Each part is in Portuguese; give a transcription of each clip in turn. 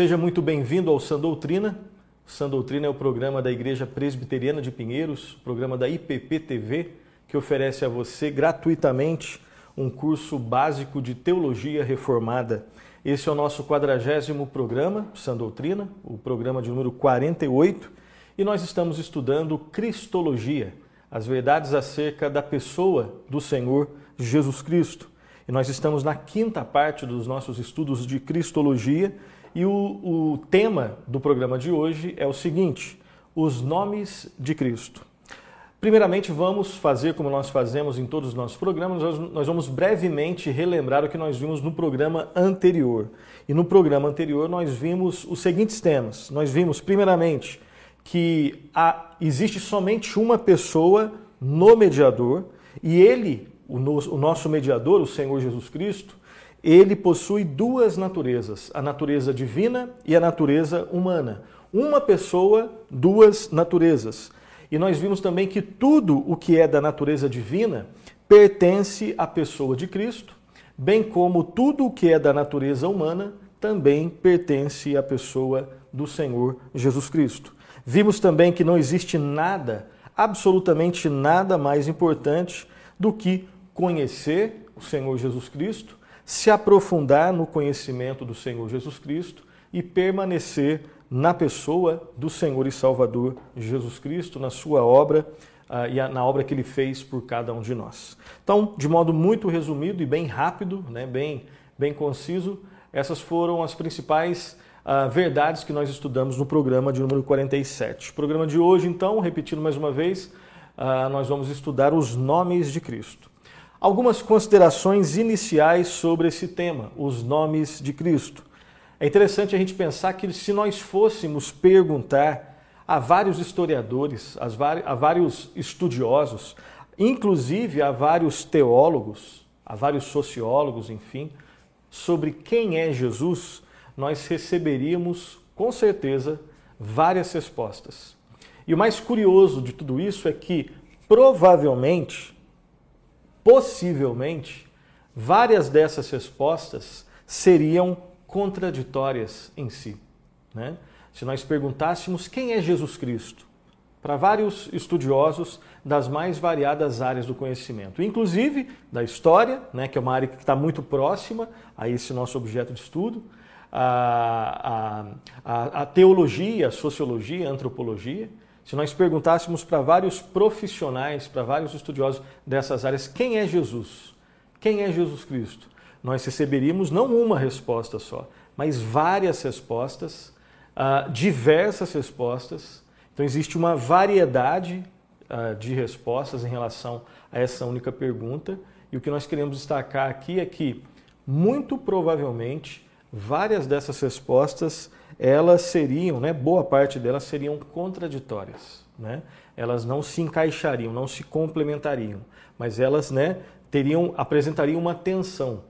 Seja muito bem-vindo ao Sã Doutrina. Sã Doutrina é o programa da Igreja Presbiteriana de Pinheiros, programa da IPP TV, que oferece a você gratuitamente um curso básico de teologia reformada. Esse é o nosso quadragésimo programa, Sã Doutrina, o programa de número 48, e nós estamos estudando Cristologia, as verdades acerca da pessoa do Senhor Jesus Cristo. E nós estamos na quinta parte dos nossos estudos de Cristologia, e o, o tema do programa de hoje é o seguinte: os nomes de Cristo. Primeiramente, vamos fazer como nós fazemos em todos os nossos programas, nós vamos brevemente relembrar o que nós vimos no programa anterior. E no programa anterior nós vimos os seguintes temas. Nós vimos, primeiramente, que há, existe somente uma pessoa no mediador e ele, o, no, o nosso mediador, o Senhor Jesus Cristo, ele possui duas naturezas, a natureza divina e a natureza humana. Uma pessoa, duas naturezas. E nós vimos também que tudo o que é da natureza divina pertence à pessoa de Cristo, bem como tudo o que é da natureza humana também pertence à pessoa do Senhor Jesus Cristo. Vimos também que não existe nada, absolutamente nada mais importante do que conhecer o Senhor Jesus Cristo, se aprofundar no conhecimento do Senhor Jesus Cristo e permanecer na pessoa do Senhor e Salvador Jesus Cristo, na sua obra uh, e na obra que ele fez por cada um de nós. Então, de modo muito resumido e bem rápido, né, bem, bem conciso, essas foram as principais uh, verdades que nós estudamos no programa de número 47. O programa de hoje, então, repetindo mais uma vez, uh, nós vamos estudar os nomes de Cristo. Algumas considerações iniciais sobre esse tema, os nomes de Cristo. É interessante a gente pensar que se nós fôssemos perguntar a vários historiadores, a vários estudiosos, inclusive a vários teólogos, a vários sociólogos, enfim, sobre quem é Jesus, nós receberíamos com certeza várias respostas. E o mais curioso de tudo isso é que provavelmente, possivelmente, várias dessas respostas seriam contraditórias em si. Né? Se nós perguntássemos quem é Jesus Cristo, para vários estudiosos das mais variadas áreas do conhecimento, inclusive da história, né, que é uma área que está muito próxima a esse nosso objeto de estudo, a, a, a teologia, a sociologia, a antropologia. Se nós perguntássemos para vários profissionais, para vários estudiosos dessas áreas, quem é Jesus? Quem é Jesus Cristo? nós receberíamos não uma resposta só, mas várias respostas, uh, diversas respostas. Então, existe uma variedade uh, de respostas em relação a essa única pergunta. E o que nós queremos destacar aqui é que, muito provavelmente, várias dessas respostas elas seriam, né, boa parte delas seriam contraditórias. Né? Elas não se encaixariam, não se complementariam, mas elas né, teriam, apresentariam uma tensão.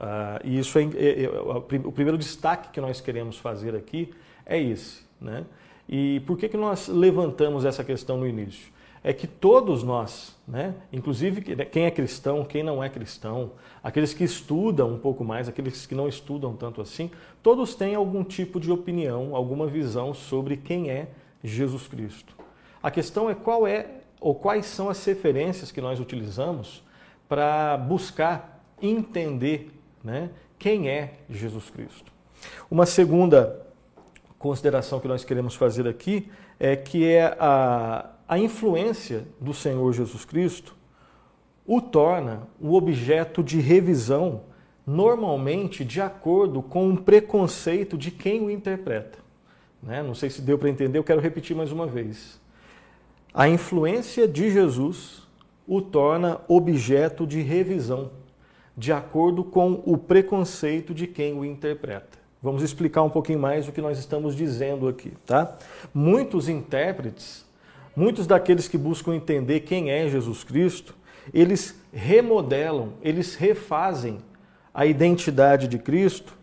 Uh, e isso é, é, é, o primeiro destaque que nós queremos fazer aqui é esse. Né? E por que, que nós levantamos essa questão no início? É que todos nós, né, inclusive né, quem é cristão, quem não é cristão, aqueles que estudam um pouco mais, aqueles que não estudam tanto assim, todos têm algum tipo de opinião, alguma visão sobre quem é Jesus Cristo. A questão é qual é ou quais são as referências que nós utilizamos para buscar entender né? Quem é Jesus Cristo? Uma segunda consideração que nós queremos fazer aqui é que é a, a influência do Senhor Jesus Cristo o torna um objeto de revisão, normalmente de acordo com um preconceito de quem o interpreta. Né? Não sei se deu para entender, eu quero repetir mais uma vez. A influência de Jesus o torna objeto de revisão de acordo com o preconceito de quem o interpreta. Vamos explicar um pouquinho mais o que nós estamos dizendo aqui, tá? Muitos intérpretes, muitos daqueles que buscam entender quem é Jesus Cristo, eles remodelam, eles refazem a identidade de Cristo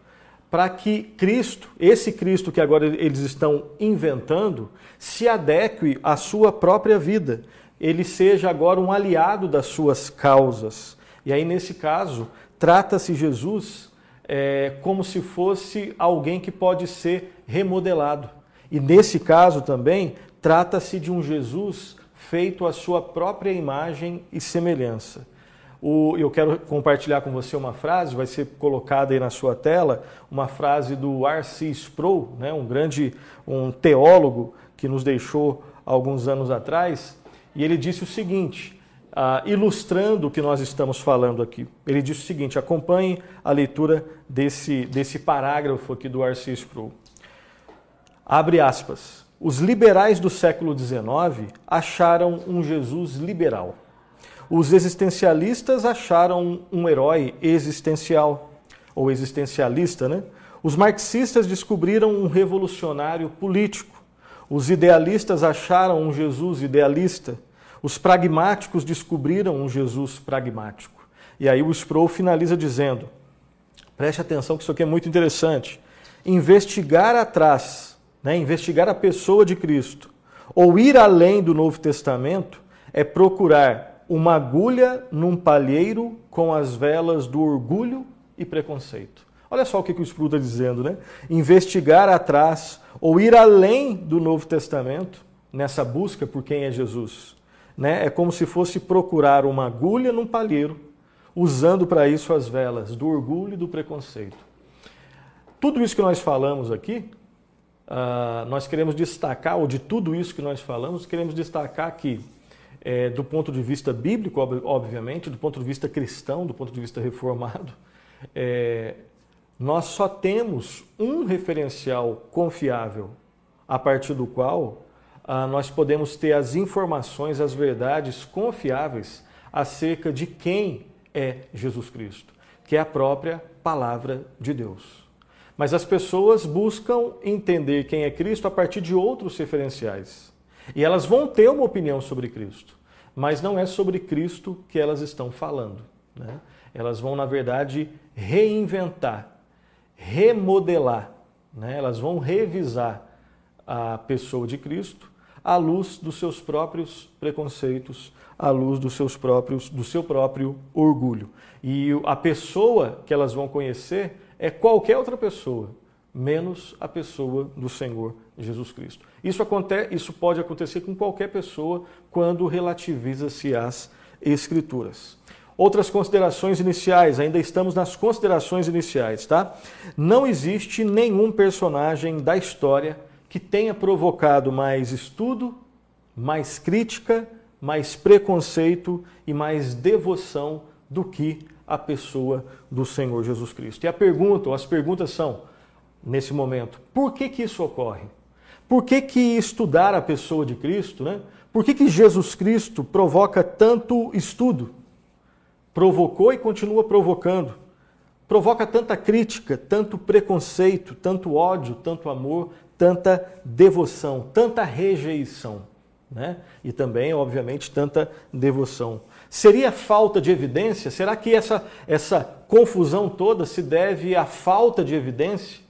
para que Cristo, esse Cristo que agora eles estão inventando, se adeque à sua própria vida, ele seja agora um aliado das suas causas e aí, nesse caso, trata-se Jesus é, como se fosse alguém que pode ser remodelado. E nesse caso também, trata-se de um Jesus feito à sua própria imagem e semelhança. O, eu quero compartilhar com você uma frase, vai ser colocada aí na sua tela, uma frase do R.C. Sproul, né, um grande um teólogo que nos deixou alguns anos atrás, e ele disse o seguinte, uh, ilustrando o que nós estamos falando aqui. Ele disse o seguinte: acompanhe a leitura desse, desse parágrafo aqui do R.C. Sproul. Abre aspas. Os liberais do século XIX acharam um Jesus liberal. Os existencialistas acharam um herói existencial, ou existencialista, né? Os marxistas descobriram um revolucionário político. Os idealistas acharam um Jesus idealista. Os pragmáticos descobriram um Jesus pragmático. E aí o Sproul finaliza dizendo: preste atenção que isso aqui é muito interessante. Investigar atrás né, investigar a pessoa de Cristo, ou ir além do Novo Testamento, é procurar uma agulha num palheiro com as velas do orgulho e preconceito. Olha só o que, o Espírito está dizendo, né? Investigar atrás ou ir além do Novo Testamento nessa busca por quem é Jesus. Né? É como se fosse procurar uma agulha num palheiro, usando para isso as velas do orgulho e do preconceito. Tudo isso que nós falamos aqui uh, nós queremos destacar, ou de tudo isso que nós falamos, queremos destacar que, é, do ponto de vista bíblico, obviamente, do ponto de vista cristão, do ponto de vista reformado, é, nós só temos um referencial confiável a partir do qual uh, nós podemos ter as informações, as verdades confiáveis acerca de quem é Jesus Cristo, que é a própria palavra de Deus. Mas as pessoas buscam entender quem é Cristo a partir de outros referenciais. E elas vão ter uma opinião sobre Cristo, mas não é sobre Cristo que elas estão falando. Né? Elas vão, na verdade, reinventar, remodelar, né? elas vão revisar a pessoa de Cristo à luz dos seus próprios preconceitos, à luz dos seus próprios, do seu próprio orgulho. E a pessoa que elas vão conhecer é qualquer outra pessoa, menos a pessoa do Senhor Jesus Cristo. Isso, acontece, isso pode acontecer com qualquer pessoa quando relativiza-se às Escrituras. Outras considerações iniciais, ainda estamos nas considerações iniciais, tá? Não existe nenhum personagem da história que tenha provocado mais estudo, mais crítica, mais preconceito e mais devoção do que a pessoa do Senhor Jesus Cristo. E a pergunta, as perguntas são, nesse momento, por que que isso ocorre? Por que que estudar a pessoa de Cristo, né? Por que que Jesus Cristo provoca tanto estudo? Provocou e continua provocando. Provoca tanta crítica, tanto preconceito, tanto ódio, tanto amor, tanta devoção, tanta rejeição, né? E também, obviamente, tanta devoção. Seria falta de evidência? Será que essa, essa confusão toda se deve à falta de evidência?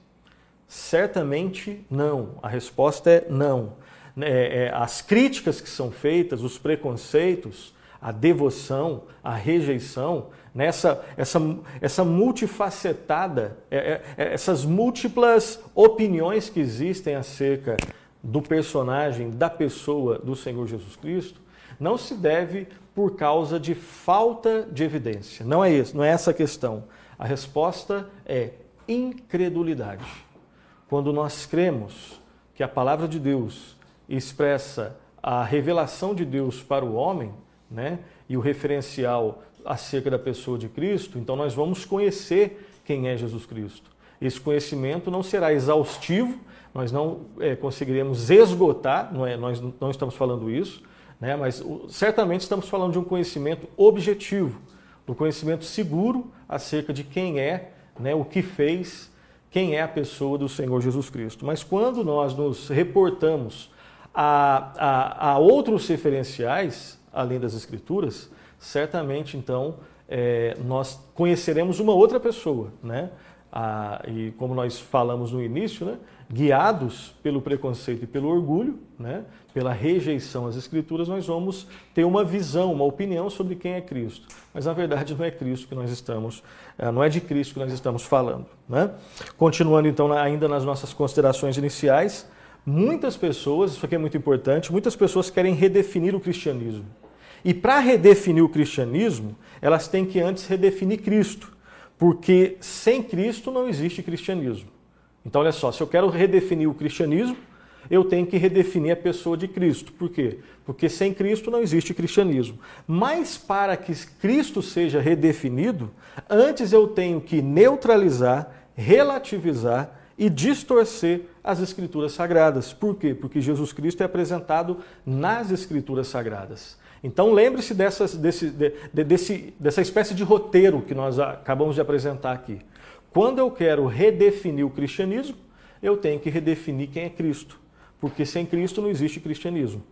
Certamente não. A resposta é não. É, é, as críticas que são feitas, os preconceitos, a devoção, a rejeição, nessa essa, essa multifacetada, é, essas múltiplas opiniões que existem acerca do personagem, da pessoa do Senhor Jesus Cristo, não se deve por causa de falta de evidência. Não é isso, não é essa a questão. A resposta é incredulidade. Quando nós cremos que a palavra de Deus expressa a revelação de Deus para o homem, né, e o referencial acerca da pessoa de Cristo, então nós vamos conhecer quem é Jesus Cristo. Esse conhecimento não será exaustivo, nós não é, conseguiremos esgotar, não é, nós não estamos falando isso, né? mas certamente estamos falando de um conhecimento objetivo, do um conhecimento seguro acerca de quem é, né, o que fez, quem é a pessoa do Senhor Jesus Cristo. Mas quando nós nos reportamos a, a, a outros referenciais, além das Escrituras, certamente então é, nós conheceremos uma outra pessoa, né? ah, e como nós falamos no início, né, guiados pelo preconceito e pelo orgulho, né, pela rejeição às Escrituras, nós vamos ter uma visão, uma opinião sobre quem é Cristo. Mas na verdade não é Cristo que nós estamos, eh, não é de Cristo que nós estamos falando. Né? Continuando então ainda nas nossas considerações iniciais, muitas pessoas, isso aqui é muito importante, muitas pessoas querem redefinir o cristianismo. E para redefinir o cristianismo, elas têm que antes redefinir Cristo, porque sem Cristo não existe cristianismo. Então, olha só, se eu quero redefinir o cristianismo, eu tenho que redefinir a pessoa de Cristo. Por quê? Porque sem Cristo não existe cristianismo. Mas para que Cristo seja redefinido, antes eu tenho que neutralizar, relativizar e distorcer as Escrituras Sagradas. Por quê? Porque Jesus Cristo é apresentado nas Escrituras Sagradas. Então lembre-se desse, de, desse, dessa espécie de roteiro que nós acabamos de apresentar aqui. Quando eu quero redefinir o cristianismo, eu tenho que redefinir quem é Cristo porque sem Cristo não existe cristianismo.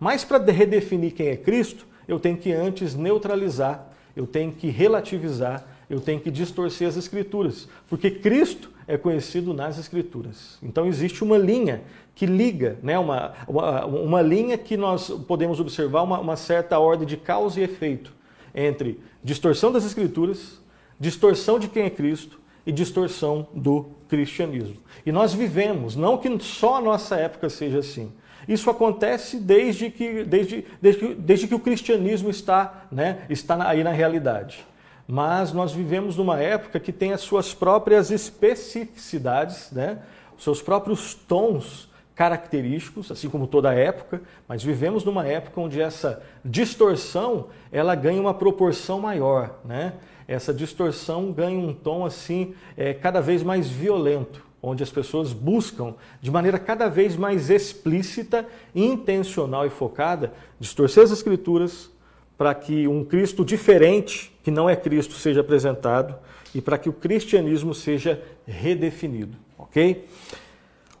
Mas para redefinir quem é Cristo, eu tenho que antes neutralizar, eu tenho que relativizar, eu tenho que distorcer as Escrituras, porque Cristo é conhecido nas Escrituras. Então existe uma linha que liga, né, uma, uma, uma linha que nós podemos observar uma, uma certa ordem de causa e efeito entre distorção das Escrituras, distorção de quem é Cristo e distorção do cristianismo. E nós vivemos, não que só a nossa época seja assim. Isso acontece desde que, desde, desde que, desde que o cristianismo está, né, está aí na realidade. Mas nós vivemos numa época que tem as suas próprias especificidades, né, seus próprios tons característicos, assim como toda época, mas vivemos numa época onde essa distorção ela ganha uma proporção maior, né? Essa distorção ganha um tom assim é, cada vez mais violento, onde as pessoas buscam de maneira cada vez mais explícita, intencional e focada distorcer as escrituras para que um Cristo diferente, que não é Cristo, seja apresentado e para que o cristianismo seja redefinido, ok?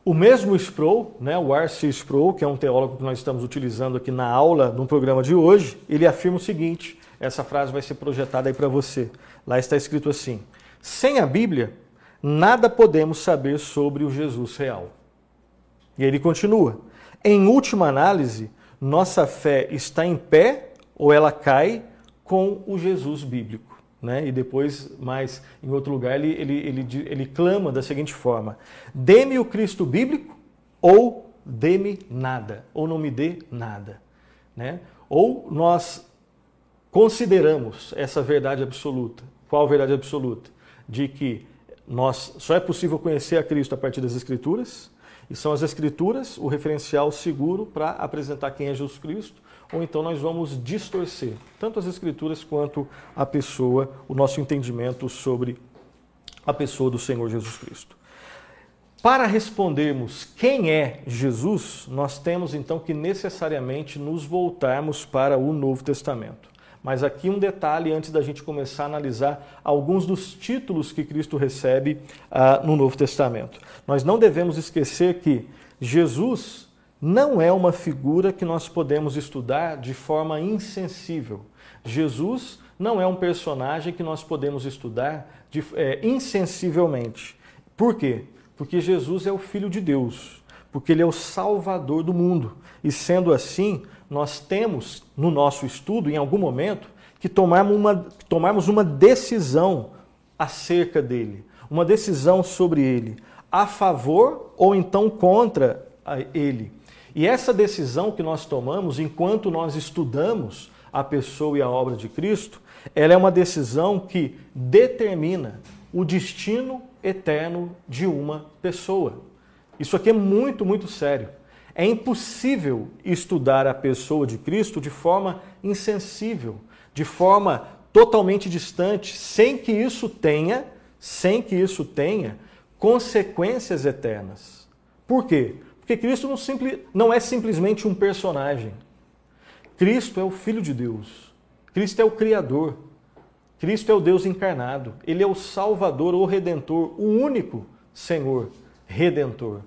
O mesmo Sproul, né, o R.C. Sproul, que é um teólogo que nós estamos utilizando aqui na aula, no programa de hoje, ele afirma o seguinte: essa frase vai ser projetada aí para você. Lá está escrito assim: sem a Bíblia, nada podemos saber sobre o Jesus real. E ele continua: em última análise, nossa fé está em pé ou ela cai com o Jesus bíblico. Né? E depois, mais em outro lugar, ele, ele, ele, ele clama da seguinte forma: dê-me o Cristo bíblico ou dê-me nada, ou não me dê nada. Né? Ou nós consideramos essa verdade absoluta. Qual a verdade absoluta? De que nós só é possível conhecer a Cristo a partir das Escrituras, e são as Escrituras o referencial seguro para apresentar quem é Jesus Cristo, ou então nós vamos distorcer tanto as Escrituras quanto a pessoa, o nosso entendimento sobre a pessoa do Senhor Jesus Cristo. Para respondermos quem é Jesus, nós temos então que necessariamente nos voltarmos para o Novo Testamento. Mas aqui um detalhe antes da gente começar a analisar alguns dos títulos que Cristo recebe ah, no Novo Testamento. Nós não devemos esquecer que Jesus não é uma figura que nós podemos estudar de forma insensível. Jesus não é um personagem que nós podemos estudar de, é, insensivelmente. Por quê? Porque Jesus é o Filho de Deus, porque Ele é o Salvador do mundo. E sendo assim, nós temos no nosso estudo, em algum momento, que tomarmos uma, tomarmos uma decisão acerca dele, uma decisão sobre ele, a favor ou então contra ele. E essa decisão que nós tomamos enquanto nós estudamos a pessoa e a obra de Cristo, ela é uma decisão que determina o destino eterno de uma pessoa. Isso aqui é muito, muito sério. É impossível estudar a pessoa de Cristo de forma insensível, de forma totalmente distante, sem que isso tenha, sem que isso tenha consequências eternas. Por quê? Porque Cristo não, não é simplesmente um personagem. Cristo é o Filho de Deus. Cristo é o Criador. Cristo é o Deus encarnado. Ele é o Salvador, o Redentor, o único Senhor Redentor.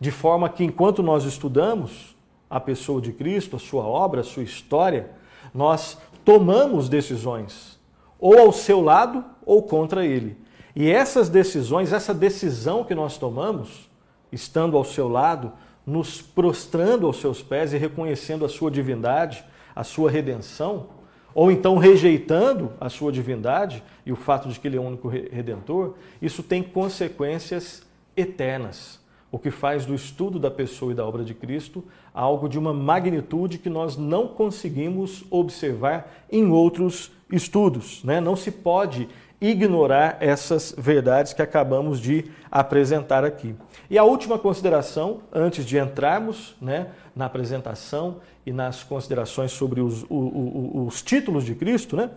De forma que enquanto nós estudamos a pessoa de Cristo, a sua obra, a sua história, nós tomamos decisões, ou ao seu lado ou contra ele. E essas decisões, essa decisão que nós tomamos, estando ao seu lado, nos prostrando aos seus pés e reconhecendo a sua divindade, a sua redenção, ou então rejeitando a sua divindade e o fato de que ele é o único redentor, isso tem consequências eternas. O que faz do estudo da pessoa e da obra de Cristo algo de uma magnitude que nós não conseguimos observar em outros estudos. Né? Não se pode ignorar essas verdades que acabamos de apresentar aqui. E a última consideração, antes de entrarmos né, na apresentação e nas considerações sobre os, os, os títulos de Cristo, né,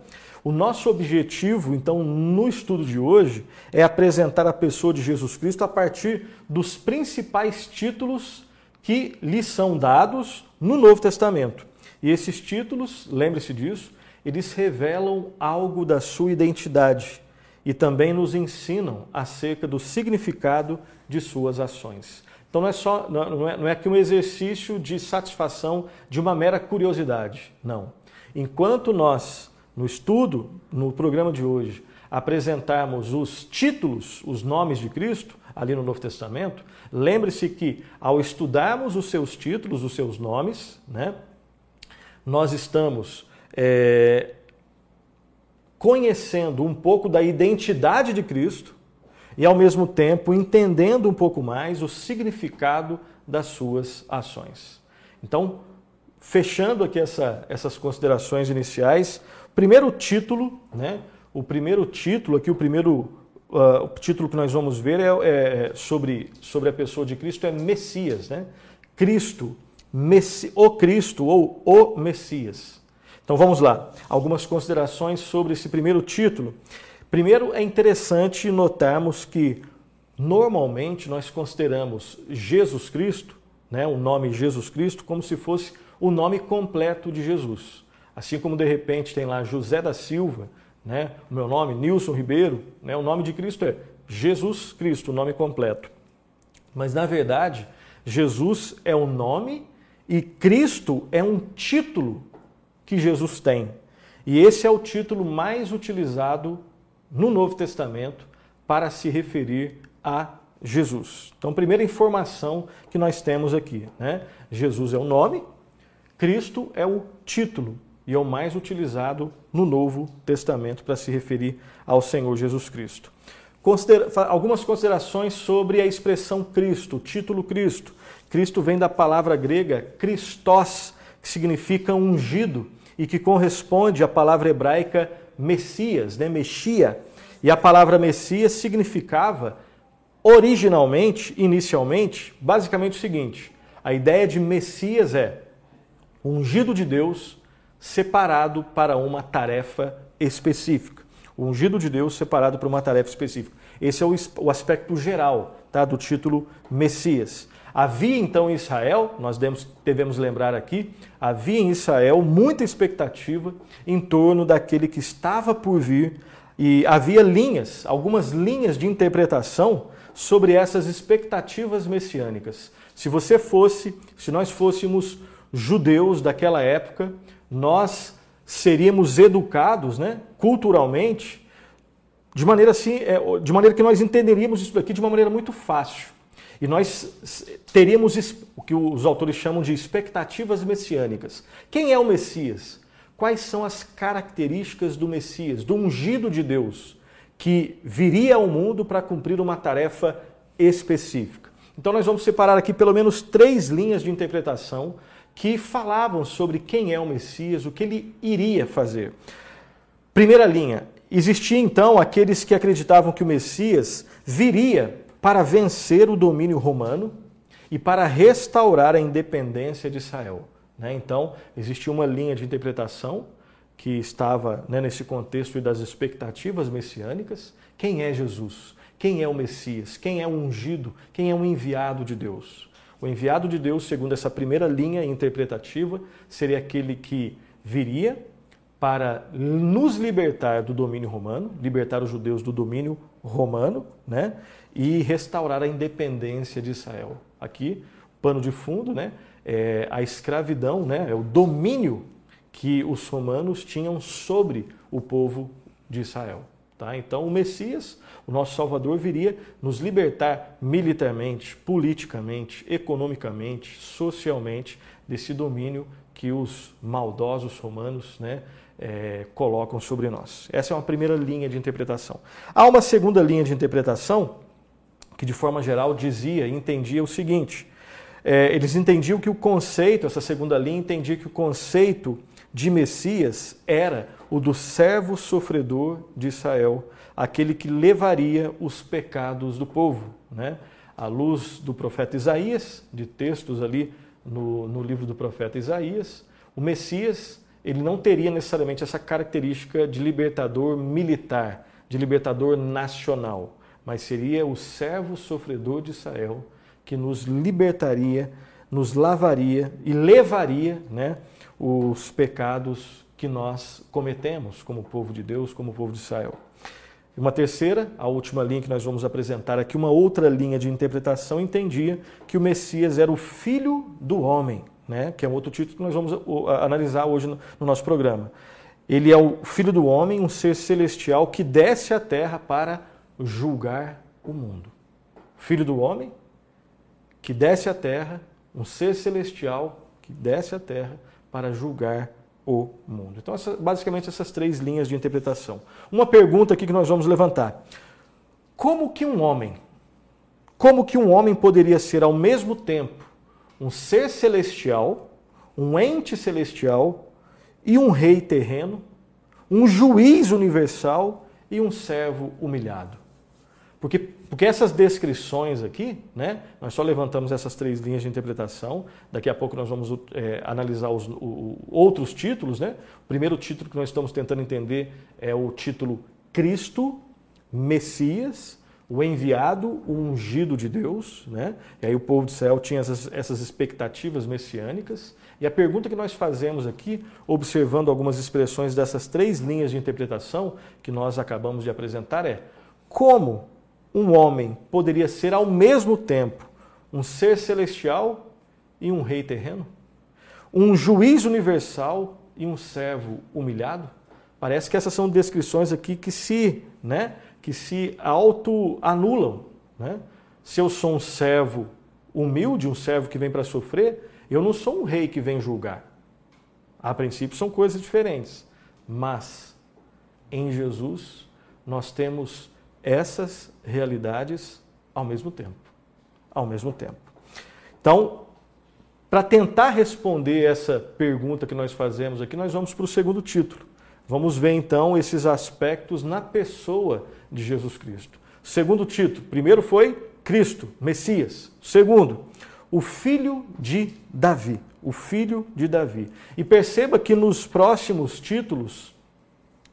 o nosso objetivo, então, no estudo de hoje, é apresentar a pessoa de Jesus Cristo a partir dos principais títulos que lhe são dados no Novo Testamento. E esses títulos, lembre-se disso, eles revelam algo da sua identidade e também nos ensinam acerca do significado de suas ações. Então não é só não é, não é que um exercício de satisfação de uma mera curiosidade, não. Enquanto nós no estudo, no programa de hoje, apresentarmos os títulos, os nomes de Cristo, ali no Novo Testamento, lembre-se que ao estudarmos os seus títulos, os seus nomes, né, nós estamos é, conhecendo um pouco da identidade de Cristo e, ao mesmo tempo, entendendo um pouco mais o significado das suas ações. Então, fechando aqui essa, essas considerações iniciais, primeiro título, né? O primeiro título aqui, o primeiro uh, o título que nós vamos ver é, é, sobre, sobre a pessoa de Cristo é Messias, né? Cristo, Messi, o Cristo ou o Messias. Então vamos lá, algumas considerações sobre esse primeiro título. Primeiro, é interessante notarmos que normalmente nós consideramos Jesus Cristo, né, o nome Jesus Cristo, como se fosse o nome completo de Jesus. Assim como de repente tem lá José da Silva, né, o meu nome, Nilson Ribeiro, né, o nome de Cristo é Jesus Cristo, o nome completo. Mas na verdade, Jesus é o nome e Cristo é um título que Jesus tem. E esse é o título mais utilizado no Novo Testamento para se referir a Jesus. Então, primeira informação que nós temos aqui, né? Jesus é o nome, Cristo é o título e é o mais utilizado no Novo Testamento para se referir ao Senhor Jesus Cristo. Considera algumas considerações sobre a expressão Cristo, o título Cristo. Cristo vem da palavra grega Christos, que significa ungido e que corresponde à palavra hebraica Messias, né? Mexia. E a palavra Messias significava originalmente, inicialmente, basicamente o seguinte: a ideia de Messias é ungido de Deus separado para uma tarefa específica. O ungido de Deus separado para uma tarefa específica. Esse é o, aspecto geral tá, do título Messias. Havia então em Israel, nós devemos lembrar aqui, havia em Israel muita expectativa em torno daquele que estava por vir e havia linhas, algumas linhas de interpretação sobre essas expectativas messiânicas. Se você fosse, se nós fôssemos judeus daquela época, nós seríamos educados, né, culturalmente, de maneira assim, é, de maneira que nós entenderíamos isso daqui de uma maneira muito fácil. E nós teríamos o que os autores chamam de expectativas messiânicas. Quem é o Messias? Quais são as características do Messias, do ungido de Deus, que viria ao mundo para cumprir uma tarefa específica? Então, nós vamos separar aqui pelo menos três linhas de interpretação que falavam sobre quem é o Messias, o que ele iria fazer. Primeira linha: existia então aqueles que acreditavam que o Messias viria para vencer o domínio romano e para restaurar a independência de Israel. Né? Então, existia uma linha de interpretação que estava né, nesse contexto das expectativas messiânicas. Quem é Jesus? Quem é o Messias? Quem é o ungido? Quem é o enviado de Deus? O enviado de Deus, segundo essa primeira linha interpretativa, seria aquele que viria para nos libertar do domínio romano, libertar os judeus do domínio romano, né? E restaurar a independência de Israel. Aqui, pano de fundo, né? É a escravidão, né? É o domínio que os romanos tinham sobre o povo de Israel. Tá? Então, o Messias, o nosso Salvador, viria nos libertar militarmente, politicamente, economicamente, socialmente desse domínio que os maldosos romanos né, é, colocam sobre nós. Essa é uma primeira linha de interpretação. Há uma segunda linha de interpretação que, de forma geral, dizia e entendia o seguinte: é, eles entendiam que o conceito, essa segunda linha entendia que o conceito de Messias era o do servo sofredor de Israel, aquele que levaria os pecados do povo. Né? À luz do profeta Isaías, de textos ali no, no livro do profeta Isaías, o Messias ele não teria necessariamente essa característica de libertador militar, de libertador nacional, mas seria o servo sofredor de Israel que nos libertaria, nos lavaria e levaria né, os pecados que nós cometemos como povo de Deus, como povo de Israel. Uma terceira, a última linha que nós vamos apresentar aqui, uma outra linha de interpretação entendia que o Messias era o filho do homem, né? que é um outro título que nós vamos analisar hoje no nosso programa. Ele é o filho do homem, um ser celestial que desce à terra para julgar o mundo. Filho do homem que desce à terra, um ser celestial que desce à terra para julgar o mundo. Então, essa, basicamente, essas três linhas de interpretação. Uma pergunta aqui que nós vamos levantar: como que um homem, como que um homem poderia ser ao mesmo tempo um ser celestial, um ente celestial e um rei terreno, um juiz universal e um servo humilhado? Porque, porque essas descrições aqui, né, nós só levantamos essas três linhas de interpretação. Daqui a pouco nós vamos é, analisar os o, outros títulos. Né? O primeiro título que nós estamos tentando entender é o título Cristo, Messias, o enviado, o ungido de Deus. Né? E aí o povo de Israel tinha essas, essas expectativas messiânicas. E a pergunta que nós fazemos aqui, observando algumas expressões dessas três linhas de interpretação que nós acabamos de apresentar, é como um homem poderia ser ao mesmo tempo um ser celestial e um rei terreno? Um juiz universal e um servo humilhado? Parece que essas são descrições aqui que se, né, que se auto-anulam. Né? Se eu sou um servo humilde, um servo que vem para sofrer, eu não sou um rei que vem julgar. A princípio são coisas diferentes, mas em Jesus nós temos essas realidades ao mesmo tempo. Ao mesmo tempo. Então, para tentar responder essa pergunta que nós fazemos aqui, nós vamos para o segundo título. Vamos ver então esses aspectos na pessoa de Jesus Cristo. Segundo título, primeiro foi Cristo, Messias. Segundo, o filho de Davi, o filho de Davi. E perceba que nos próximos títulos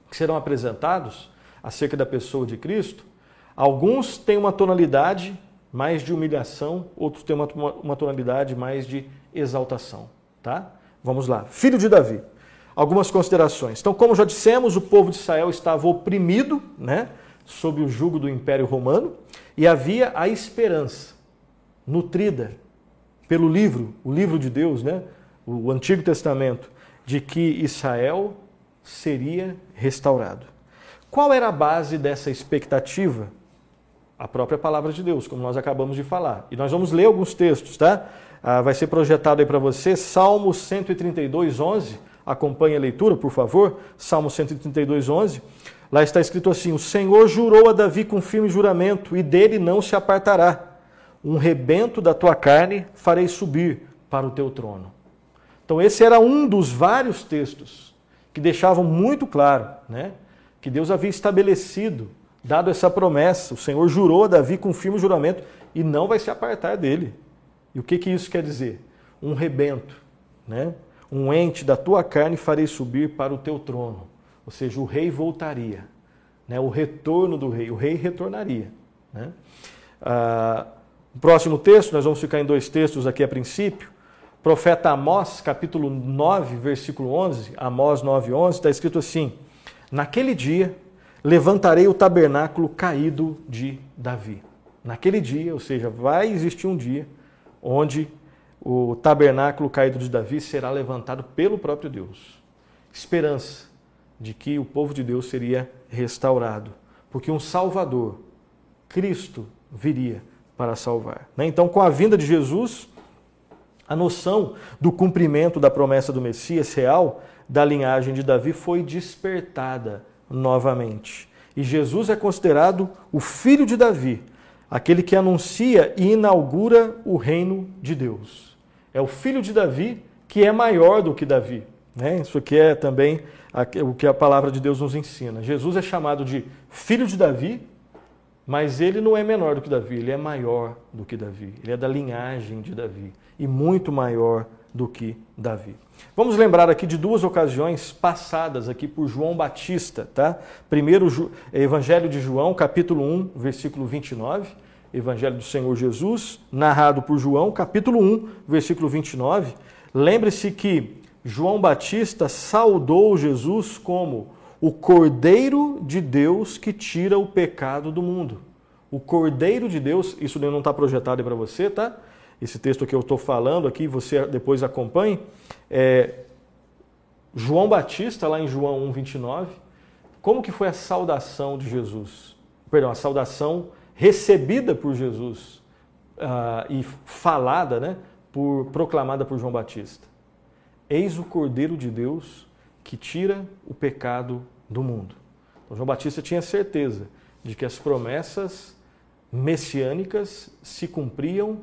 que serão apresentados, acerca da pessoa de Cristo, alguns têm uma tonalidade mais de humilhação, outros têm uma, uma tonalidade mais de exaltação. Tá? Vamos lá. Filho de Davi. Algumas considerações. Então, como já dissemos, o povo de Israel estava oprimido, né, sob o jugo do Império Romano, e havia a esperança nutrida pelo livro, o livro de Deus, né, o Antigo Testamento, de que Israel seria restaurado. Qual era a base dessa expectativa? A própria palavra de Deus, como nós acabamos de falar. E nós vamos ler alguns textos, tá? Ah, vai ser projetado aí para você, Salmo 132, 11. Acompanhe a leitura, por favor. Salmo 132, 11. Lá está escrito assim: O Senhor jurou a Davi com firme juramento, e dele não se apartará. Um rebento da tua carne farei subir para o teu trono. Então, esse era um dos vários textos que deixavam muito claro, né? Que Deus havia estabelecido, dado essa promessa. O Senhor jurou a Davi com firme juramento e não vai se apartar dele. E o que, que isso quer dizer? Um rebento, né? um ente da tua carne farei subir para o teu trono. Ou seja, o rei voltaria. Né? O retorno do rei. O rei retornaria. Né? Ah, o próximo texto, nós vamos ficar em dois textos aqui a princípio. Profeta Amós, capítulo 9, versículo 11. Amós 9, 11, está escrito assim. Naquele dia levantarei o tabernáculo caído de Davi. Naquele dia, ou seja, vai existir um dia onde o tabernáculo caído de Davi será levantado pelo próprio Deus. Esperança de que o povo de Deus seria restaurado. porque um Salvador, Cristo, viria para salvar. Né? Então, com a vinda de Jesus, a noção do cumprimento da promessa do Messias real da linhagem de Davi foi despertada novamente. E Jesus é considerado o filho de Davi, aquele que anuncia e inaugura o reino de Deus. É o filho de Davi que é maior do que Davi. Né? Isso aqui é também o que a palavra de Deus nos ensina. Jesus é chamado de filho de Davi, mas ele não é menor do que Davi, ele é maior do que Davi. Ele é da linhagem de Davi e muito maior do que Davi. Vamos lembrar aqui de duas ocasiões passadas aqui por João Batista, tá? Primeiro, Evangelho de João, capítulo 1, versículo 29, Evangelho do Senhor Jesus, narrado por João, capítulo 1, versículo 29. Lembre-se que João Batista saudou Jesus como o Cordeiro de Deus que tira o pecado do mundo. O Cordeiro de Deus, isso não está projetado para você, tá? Esse texto que eu estou falando aqui, você depois acompanhe, é João Batista, lá em João 1,29, como que foi a saudação de Jesus? Perdão, a saudação recebida por Jesus uh, e falada, né, por, proclamada por João Batista. Eis o Cordeiro de Deus que tira o pecado do mundo. Então, João Batista tinha certeza de que as promessas messiânicas se cumpriam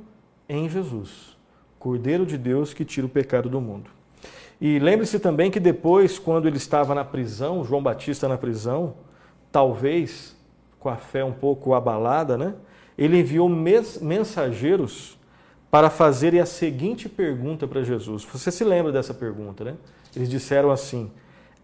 em Jesus, Cordeiro de Deus que tira o pecado do mundo. E lembre-se também que depois, quando ele estava na prisão, João Batista na prisão, talvez com a fé um pouco abalada, né? Ele enviou mensageiros para fazerem a seguinte pergunta para Jesus. Você se lembra dessa pergunta, né? Eles disseram assim: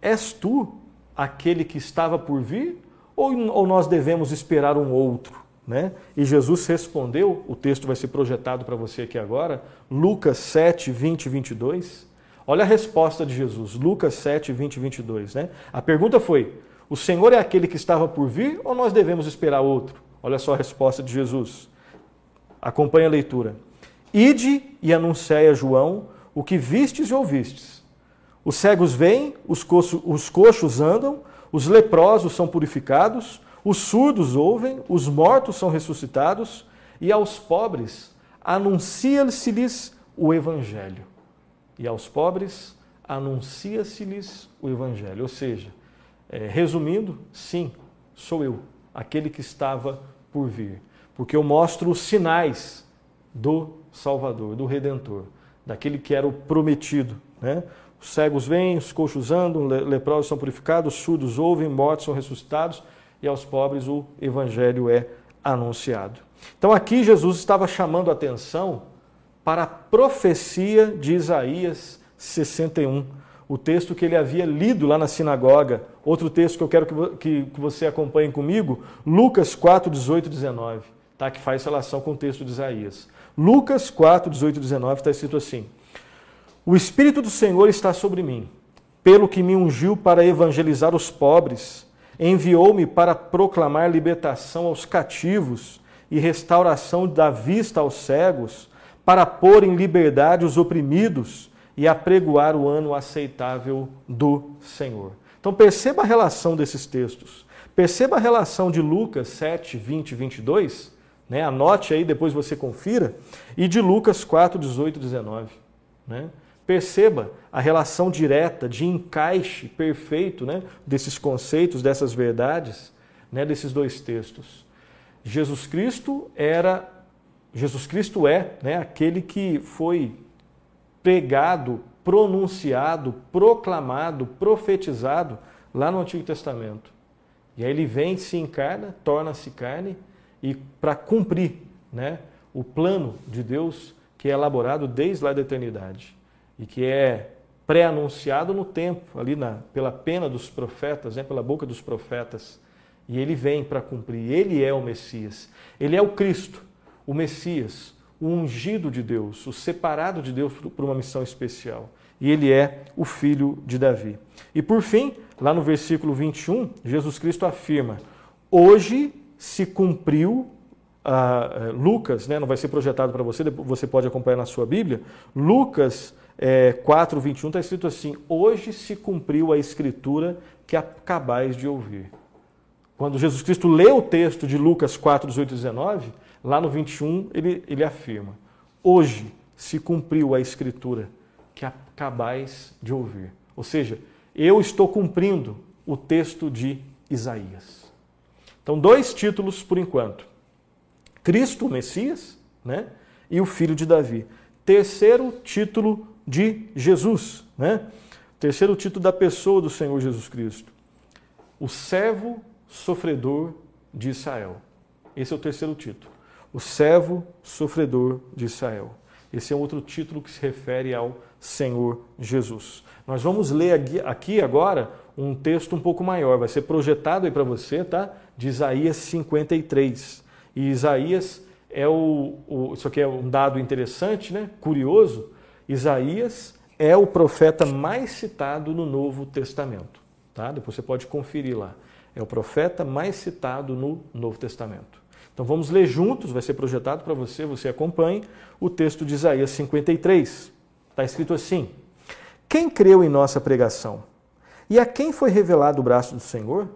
És tu aquele que estava por vir, ou, ou nós devemos esperar um outro? Né? E Jesus respondeu, o texto vai ser projetado para você aqui agora, Lucas 7, 20 e 22. Olha a resposta de Jesus, Lucas 7, 20 e 22. Né? A pergunta foi: O Senhor é aquele que estava por vir ou nós devemos esperar outro? Olha só a resposta de Jesus. Acompanhe a leitura. Ide e anunciai a João o que vistes e ouvistes. Os cegos vêm, os os coxos andam, os leprosos são purificados, os surdos ouvem, os mortos são ressuscitados e aos pobres anuncia-se-lhes o evangelho. E aos pobres anuncia-se-lhes o evangelho. Ou seja, é, resumindo, sim, sou eu, aquele que estava por vir, porque eu mostro os sinais do Salvador, do Redentor, daquele que era o prometido. Né? Os cegos vêm, os coxos andam, leprosos são purificados, os surdos ouvem, mortos são ressuscitados e aos pobres o evangelho é anunciado. Então aqui Jesus estava chamando a atenção para a profecia de Isaías 61, o texto que ele havia lido lá na sinagoga. Outro texto que eu quero que você acompanhe comigo, Lucas 4, 18 e 19, tá? que faz relação com o texto de Isaías. Lucas 4, 18 e 19 está escrito assim: O Espírito do Senhor está sobre mim, pelo que me ungiu para evangelizar os pobres enviou-me para proclamar libertação aos cativos e restauração da vista aos cegos, para pôr em liberdade os oprimidos e apregoar o ano aceitável do Senhor. Então perceba a relação desses textos. Perceba a relação de Lucas 7, 20 e 22, né? anote aí, depois você confira, e de Lucas 4, 18 e 19. Né? Perceba a relação direta de encaixe perfeito né, desses conceitos, dessas verdades, né, desses dois textos. Jesus Cristo era, Jesus Cristo é né, aquele que foi pregado, pronunciado, proclamado, profetizado lá no Antigo Testamento. E aí ele vem, se encarna, torna-se carne e para cumprir né, o plano de Deus que é elaborado desde lá da eternidade e que é pré-anunciado no tempo, ali na, pela pena dos profetas, né, pela boca dos profetas. E ele vem para cumprir. Ele é o Messias. Ele é o Cristo, o Messias, o ungido de Deus, o separado de Deus por uma missão especial. E ele é o filho de Davi. E por fim, lá no versículo 21, Jesus Cristo afirma: Hoje se cumpriu Uh, Lucas, né, não vai ser projetado para você, você pode acompanhar na sua Bíblia. Lucas é, 4, 21 está escrito assim: Hoje se cumpriu a escritura que acabais de ouvir. quando Jesus Cristo lê o texto de Lucas 4, 18 e 19, lá no 21 ele, ele afirma: Hoje se cumpriu a escritura que acabais de ouvir. Ou seja, eu estou cumprindo o texto de Isaías. Então, dois títulos por enquanto: Cristo, o Messias, né? e o Filho de Davi. Terceiro título de Jesus, né? Terceiro título da pessoa do Senhor Jesus Cristo. O servo sofredor de Israel. Esse é o terceiro título. O servo sofredor de Israel. Esse é outro título que se refere ao Senhor Jesus. Nós vamos ler aqui agora um texto um pouco maior, vai ser projetado aí para você, tá? De Isaías 53. E Isaías é o, o, isso aqui é um dado interessante, né? Curioso. Isaías é o profeta mais citado no Novo Testamento, tá? Depois você pode conferir lá. É o profeta mais citado no Novo Testamento. Então vamos ler juntos, vai ser projetado para você, você acompanhe o texto de Isaías 53. Está escrito assim: Quem creu em nossa pregação? E a quem foi revelado o braço do Senhor?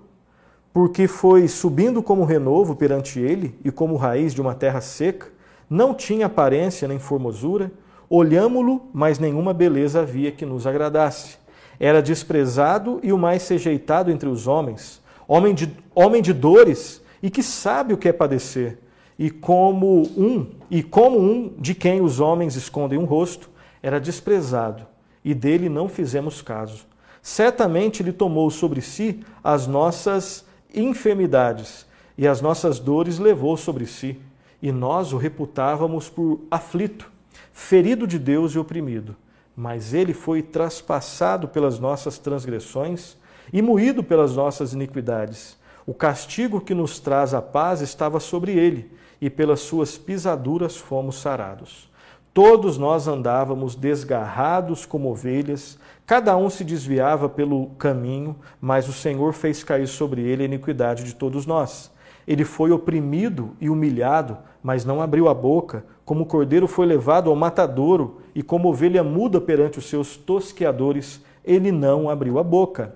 Porque foi subindo como renovo perante ele e como raiz de uma terra seca, não tinha aparência nem formosura, olhámo-lo, mas nenhuma beleza havia que nos agradasse. Era desprezado e o mais rejeitado entre os homens, homem de, homem de dores e que sabe o que é padecer, e como um, e como um de quem os homens escondem um rosto, era desprezado, e dele não fizemos caso. Certamente ele tomou sobre si as nossas enfermidades, e as nossas dores levou sobre si, e nós o reputávamos por aflito, ferido de Deus e oprimido. Mas ele foi traspassado pelas nossas transgressões e moído pelas nossas iniquidades. O castigo que nos traz a paz estava sobre ele, e pelas suas pisaduras fomos sarados. Todos nós andávamos desgarrados como ovelhas, cada um se desviava pelo caminho, mas o Senhor fez cair sobre ele a iniquidade de todos nós. Ele foi oprimido e humilhado, mas não abriu a boca, como o cordeiro foi levado ao matadouro, e como ovelha muda perante os seus tosqueadores, ele não abriu a boca.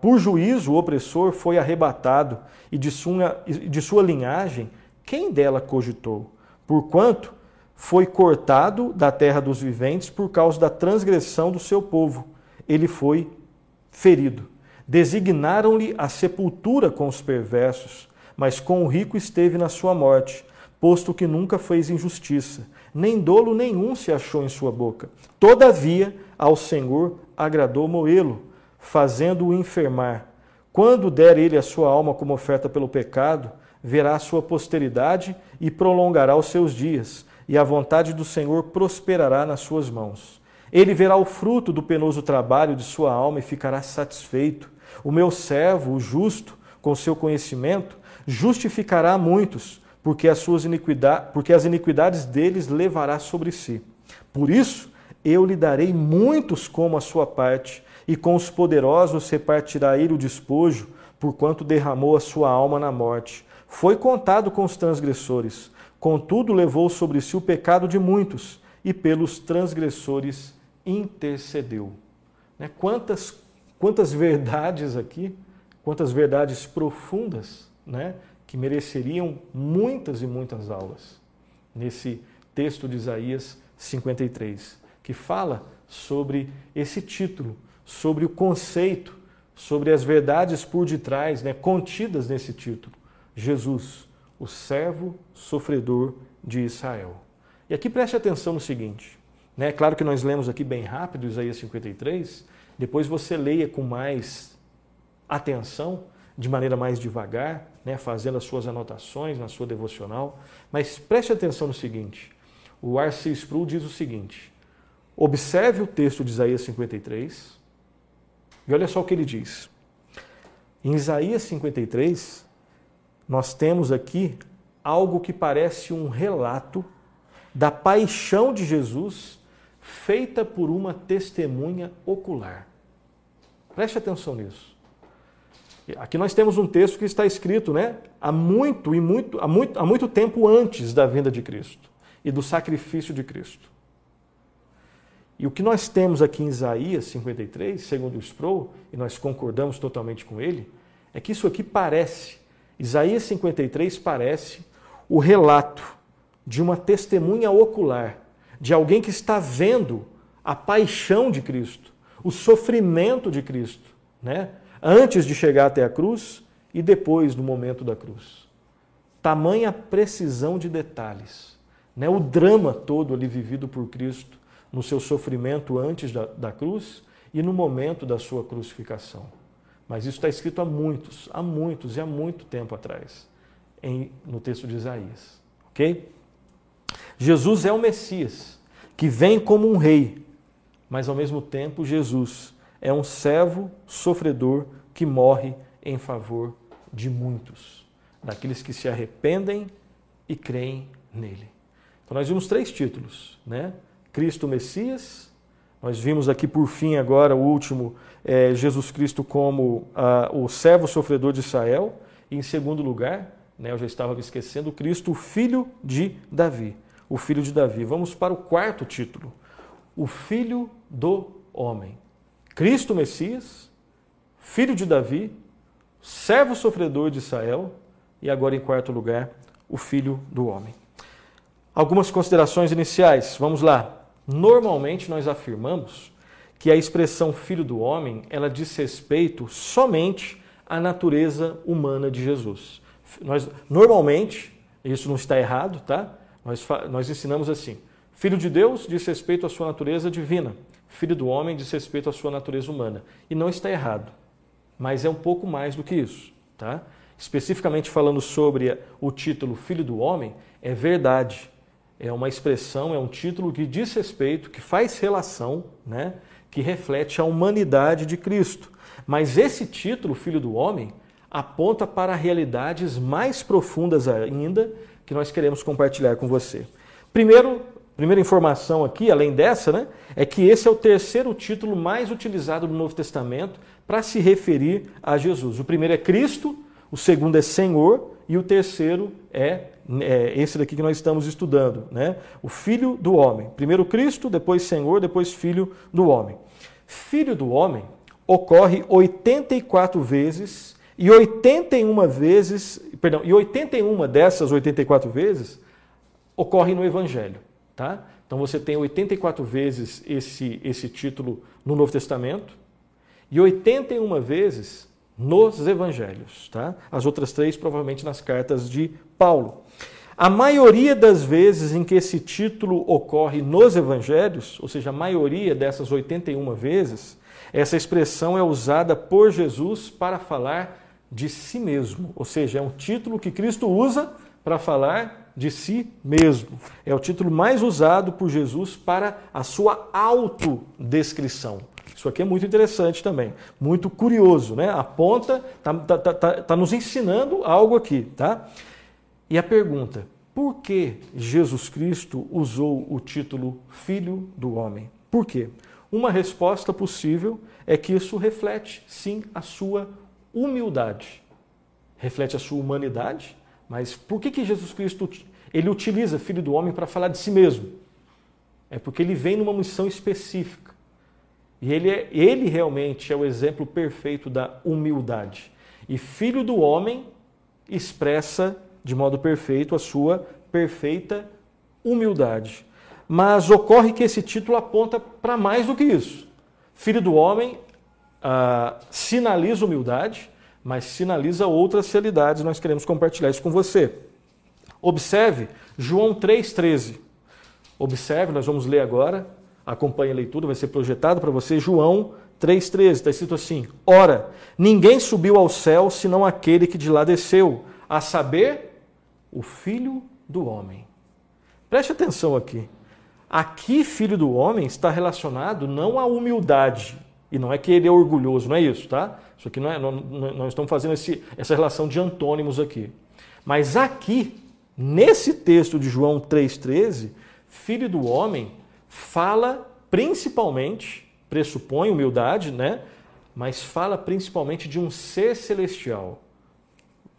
Por juízo, o opressor foi arrebatado, e de sua, de sua linhagem, quem dela cogitou? Porquanto foi cortado da terra dos viventes por causa da transgressão do seu povo. Ele foi ferido. Designaram-lhe a sepultura com os perversos, mas com o rico esteve na sua morte, posto que nunca fez injustiça, nem dolo nenhum se achou em sua boca. Todavia, ao Senhor agradou moê-lo fazendo-o enfermar. Quando der ele a sua alma como oferta pelo pecado, verá a sua posteridade e prolongará os seus dias, e a vontade do Senhor prosperará nas suas mãos. Ele verá o fruto do penoso trabalho de sua alma e ficará satisfeito. O meu servo, o justo, com seu conhecimento, justificará muitos, porque as suas iniquidades, porque as iniquidades deles levará sobre si. Por isso, eu lhe darei muitos como a sua parte, e com os poderosos repartirá ele o despojo, porquanto derramou a sua alma na morte. Foi contado com os transgressores, contudo levou sobre si o pecado de muitos, e pelos transgressores intercedeu. Né? Quantas, quantas verdades aqui, quantas verdades profundas, né? Que mereceriam muitas e muitas aulas nesse texto de Isaías 53, que fala sobre esse título sobre o conceito, sobre as verdades por detrás, né, contidas nesse título. Jesus, o servo sofredor de Israel. E aqui preste atenção no seguinte, né? Claro que nós lemos aqui bem rápido Isaías 53, depois você leia com mais atenção, de maneira mais devagar, né, fazendo as suas anotações na sua devocional, mas preste atenção no seguinte. O R.C. Sproul diz o seguinte: Observe o texto de Isaías 53, e olha só o que ele diz. Em Isaías 53, nós temos aqui algo que parece um relato da paixão de Jesus feita por uma testemunha ocular. Preste atenção nisso. Aqui nós temos um texto que está escrito, né, há muito e muito, há muito, há muito tempo antes da vinda de Cristo e do sacrifício de Cristo. E o que nós temos aqui em Isaías 53, segundo Sproul, e nós concordamos totalmente com ele, é que isso aqui parece, Isaías 53 parece o relato de uma testemunha ocular, de alguém que está vendo a paixão de Cristo, o sofrimento de Cristo, né? Antes de chegar até a cruz e depois do momento da cruz. Tamanha precisão de detalhes, né? o drama todo ali vivido por Cristo no seu sofrimento antes da, da cruz e no momento da sua crucificação. Mas isso está escrito há muitos, há muitos e há muito tempo atrás, em, no texto de Isaías. Ok? Jesus é o Messias, que vem como um rei, mas ao mesmo tempo Jesus é um servo sofredor que morre em favor de muitos, daqueles que se arrependem e creem nele. Então nós vimos três títulos, né? Cristo Messias, nós vimos aqui por fim agora o último, é, Jesus Cristo como ah, o servo sofredor de Israel, e em segundo lugar, né, eu já estava me esquecendo, Cristo, o filho de Davi. O filho de Davi. Vamos para o quarto título, o filho do homem. Cristo Messias, filho de Davi, servo sofredor de Israel e agora em quarto lugar, o filho do homem. Algumas considerações iniciais. Vamos lá. Normalmente nós afirmamos que a expressão filho do homem, ela diz respeito somente à natureza humana de Jesus. Nós normalmente, isso não está errado, tá? Nós, nós ensinamos assim: filho de Deus diz respeito à sua natureza divina filho do homem diz respeito à sua natureza humana. E não está errado, mas é um pouco mais do que isso. Tá? Especificamente falando sobre o título Filho do Homem, é verdade. É uma expressão, é um título que diz respeito, que faz relação, né, que reflete a humanidade de Cristo. Mas esse título, Filho do Homem, aponta para realidades mais profundas ainda que nós queremos compartilhar com você. Primeiro, Primeira informação aqui, além dessa, né, é que esse é o terceiro título mais utilizado no Novo Testamento para se referir a Jesus. O primeiro é Cristo, o segundo é Senhor e o terceiro é, é esse daqui que nós estamos estudando, né? O Filho do Homem. Primeiro Cristo, depois Senhor, depois Filho do Homem. Filho do Homem ocorre 84 vezes e 81 vezes, perdão, e 81 dessas 84 vezes ocorrem no Evangelho. Tá? Então você tem 84 vezes esse, esse título no Novo Testamento e 81 vezes nos Evangelhos. Tá? As outras três, provavelmente, nas cartas de Paulo. A maioria das vezes em que esse título ocorre nos Evangelhos, ou seja, a maioria dessas 81 vezes, essa expressão é usada por Jesus para falar de si mesmo. Ou seja, é um título que Cristo usa para falar de si mesmo. É o título mais usado por Jesus para a sua autodescrição. Isso aqui é muito interessante também, muito curioso, né? Aponta, está tá, tá, tá, tá nos ensinando algo aqui, tá? E a pergunta: por que Jesus Cristo usou o título Filho do Homem? Por quê? Uma resposta possível é que isso reflete, sim, a sua humildade. Reflete a sua humanidade, mas por que, que Jesus Cristo ele utiliza filho do homem para falar de si mesmo? É porque ele vem numa missão específica. E ele, é, ele realmente é o exemplo perfeito da humildade. E filho do homem expressa de modo perfeito a sua perfeita humildade. Mas ocorre que esse título aponta para mais do que isso. Filho do homem ah, sinaliza humildade, mas sinaliza outras realidades. Nós queremos compartilhar isso com você. Observe João 3,13. Observe, nós vamos ler agora. Acompanhe a leitura, vai ser projetado para você. João 3,13. Está escrito assim: Ora, ninguém subiu ao céu senão aquele que de lá desceu, a saber, o Filho do Homem. Preste atenção aqui. Aqui, filho do homem está relacionado não à humildade, e não é que ele é orgulhoso, não é isso, tá? Isso aqui não é, nós estamos fazendo esse, essa relação de antônimos aqui. Mas aqui, nesse texto de João 3,13, filho do homem fala principalmente, pressupõe humildade, né? Mas fala principalmente de um ser celestial.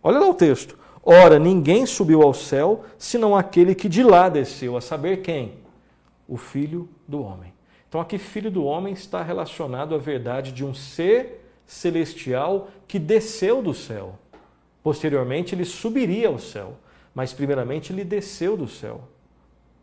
Olha lá o texto. Ora, ninguém subiu ao céu senão aquele que de lá desceu, a saber quem? O filho do homem. Então, aqui, filho do homem está relacionado à verdade de um ser celestial que desceu do céu. Posteriormente, ele subiria ao céu, mas primeiramente ele desceu do céu.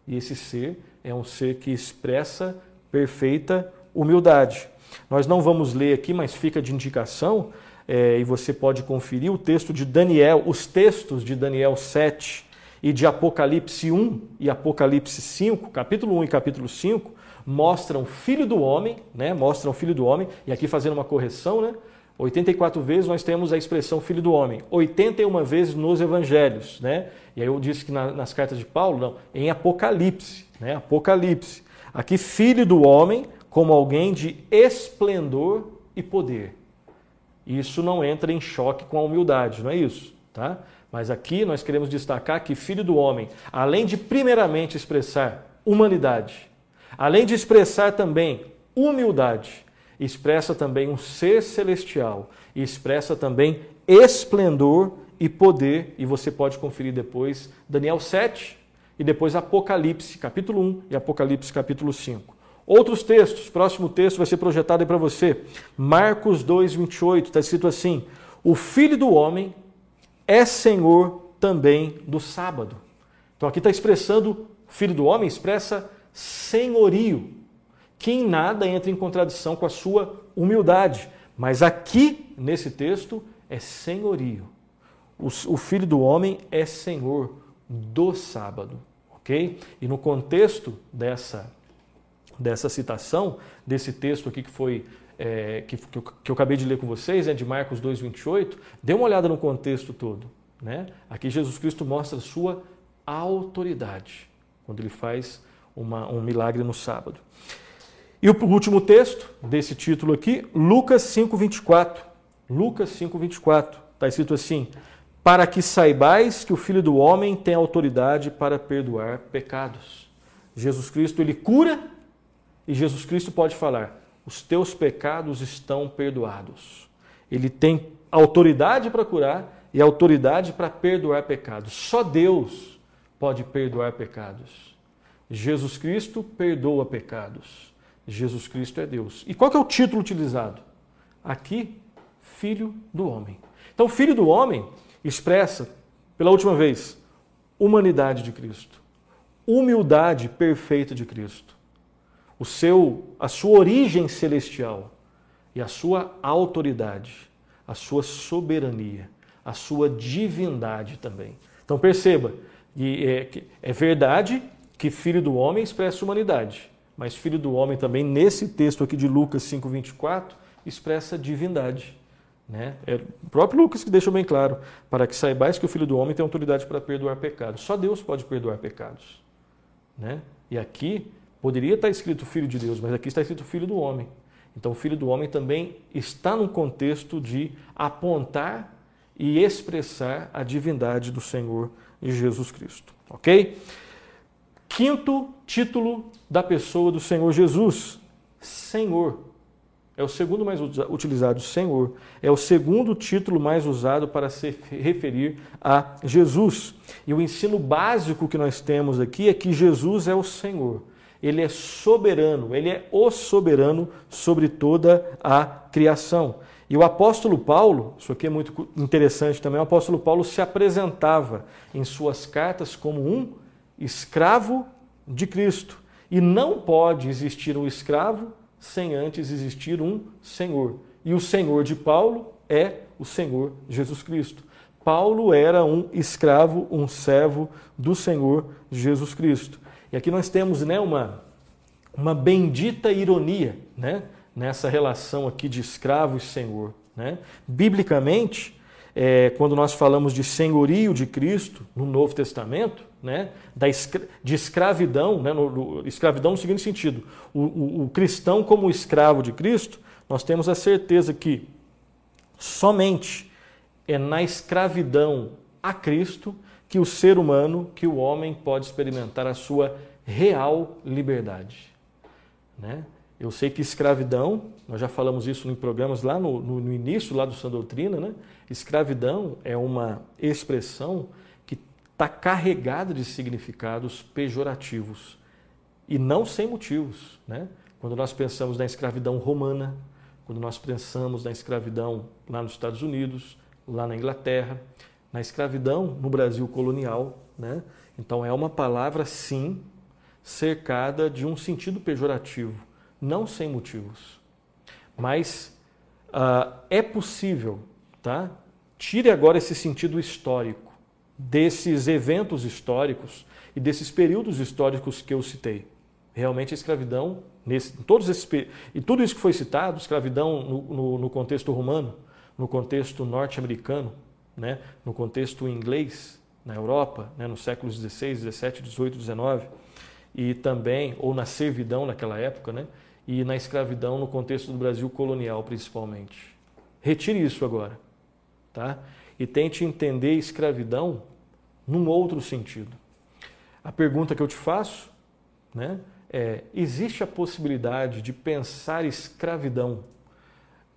E esse ser é um ser que expressa perfeita humildade. Nós não vamos ler aqui, mas fica de indicação, é, e você pode conferir o texto de Daniel, os textos de Daniel 7 e de Apocalipse 1 e Apocalipse 5, capítulo 1 e capítulo 5, mostram filho do homem, né? Mostram filho do homem, e aqui fazendo uma correção, né? 84 vezes nós temos a expressão filho do homem, 81 vezes nos evangelhos, né? E aí eu disse que na, nas cartas de Paulo, não, em Apocalipse, né? Apocalipse. Aqui filho do homem como alguém de esplendor e poder. Isso não entra em choque com a humildade, não é isso, tá? Mas aqui nós queremos destacar que filho do homem, além de primeiramente expressar humanidade, além de expressar também humildade, expressa também um ser celestial e expressa também esplendor e poder, e você pode conferir depois Daniel 7 e depois Apocalipse, capítulo 1 e Apocalipse, capítulo 5. Outros textos, próximo texto vai ser projetado aí para você. Marcos 2, 28, está escrito assim: O filho do homem é senhor também do sábado. Então aqui está expressando, filho do homem expressa senhorio, que em nada entra em contradição com a sua humildade. Mas aqui, nesse texto, é senhorio. O, o filho do homem é senhor do sábado. Ok? E no contexto dessa dessa citação, desse texto aqui que foi é, que, que, eu, que, eu, acabei de ler com vocês, né, de Marcos 2,28, dê uma olhada no contexto todo. Né? Aqui Jesus Cristo mostra sua autoridade, quando ele faz uma, um milagre no sábado. E o último texto desse título aqui, Lucas 5,24. Lucas 5,24. Está escrito assim: Para que saibais que o Filho do Homem tem autoridade para perdoar pecados. Jesus Cristo, ele cura e Jesus Cristo pode falar: os teus pecados estão perdoados. Ele tem autoridade para curar e autoridade para perdoar pecados. Só Deus pode perdoar pecados. Jesus Cristo perdoa pecados. Jesus Cristo é Deus. E qual é o título utilizado? Aqui, Filho do Homem. Então, Filho do Homem expressa, pela última vez, humanidade de Cristo, humildade perfeita de Cristo o seu, a sua origem celestial e a sua autoridade, a sua soberania, a sua divindade também. Então perceba, é, é verdade que filho do homem expressa humanidade, mas filho do homem também, nesse texto aqui de Lucas 5,24, expressa divindade. Né? É o próprio Lucas que deixa bem claro, para que saibais que o Filho do Homem tem autoridade para perdoar pecados. Só Deus pode perdoar pecados. Né? E aqui Poderia estar escrito Filho de Deus, mas aqui está escrito Filho do Homem. Então, o Filho do Homem também está no contexto de apontar e expressar a divindade do Senhor Jesus Cristo. Ok? Quinto título da pessoa do Senhor Jesus: Senhor. É o segundo mais utilizado, Senhor. É o segundo título mais usado para se referir a Jesus. E o ensino básico que nós temos aqui é que Jesus é o Senhor ele é soberano, ele é o soberano sobre toda a criação. E o apóstolo Paulo, isso aqui é muito interessante também, o apóstolo Paulo se apresentava em suas cartas como um escravo de Cristo. E não pode existir um escravo sem antes existir um Senhor. E o Senhor de Paulo é o Senhor Jesus Cristo. Paulo era um escravo, um servo do Senhor Jesus Cristo. E aqui nós temos né, uma, uma bendita ironia né, nessa relação aqui de escravo e senhor. Né? Biblicamente, é, quando nós falamos de senhorio de Cristo no Novo Testamento, né, da escra de escravidão, né, no, no, escravidão no seguinte sentido, o, o, o cristão como escravo de Cristo, nós temos a certeza que somente é na escravidão a Cristo que o ser humano, que o homem pode experimentar a sua real liberdade. Né? Eu sei que escravidão, nós já falamos isso em programas lá no, no, no início lá do Sã Doutrina, né? escravidão é uma expressão está carregada de significados pejorativos e não sem motivos. Né? Quando nós pensamos na escravidão romana, quando nós pensamos na escravidão lá nos Estados Unidos, lá na Inglaterra, na escravidão no Brasil colonial. Né? Então é uma palavra, sim, cercada de um sentido pejorativo, não sem motivos. Mas uh, é possível, tá? Tire agora esse sentido histórico desses eventos históricos e desses períodos históricos que eu citei. Realmente a escravidão, nesse, todos esses, e tudo isso que foi citado, escravidão no, no, no contexto romano, no contexto norte-americano, né, no contexto inglês, na Europa, né, nos séculos XVI, XVII, XVIII, XIX, e também, ou na servidão naquela época, né, e na escravidão no contexto do Brasil colonial, principalmente. Retire isso agora, tá? E tente entender escravidão num outro sentido. A pergunta que eu te faço, né, é: existe a possibilidade de pensar escravidão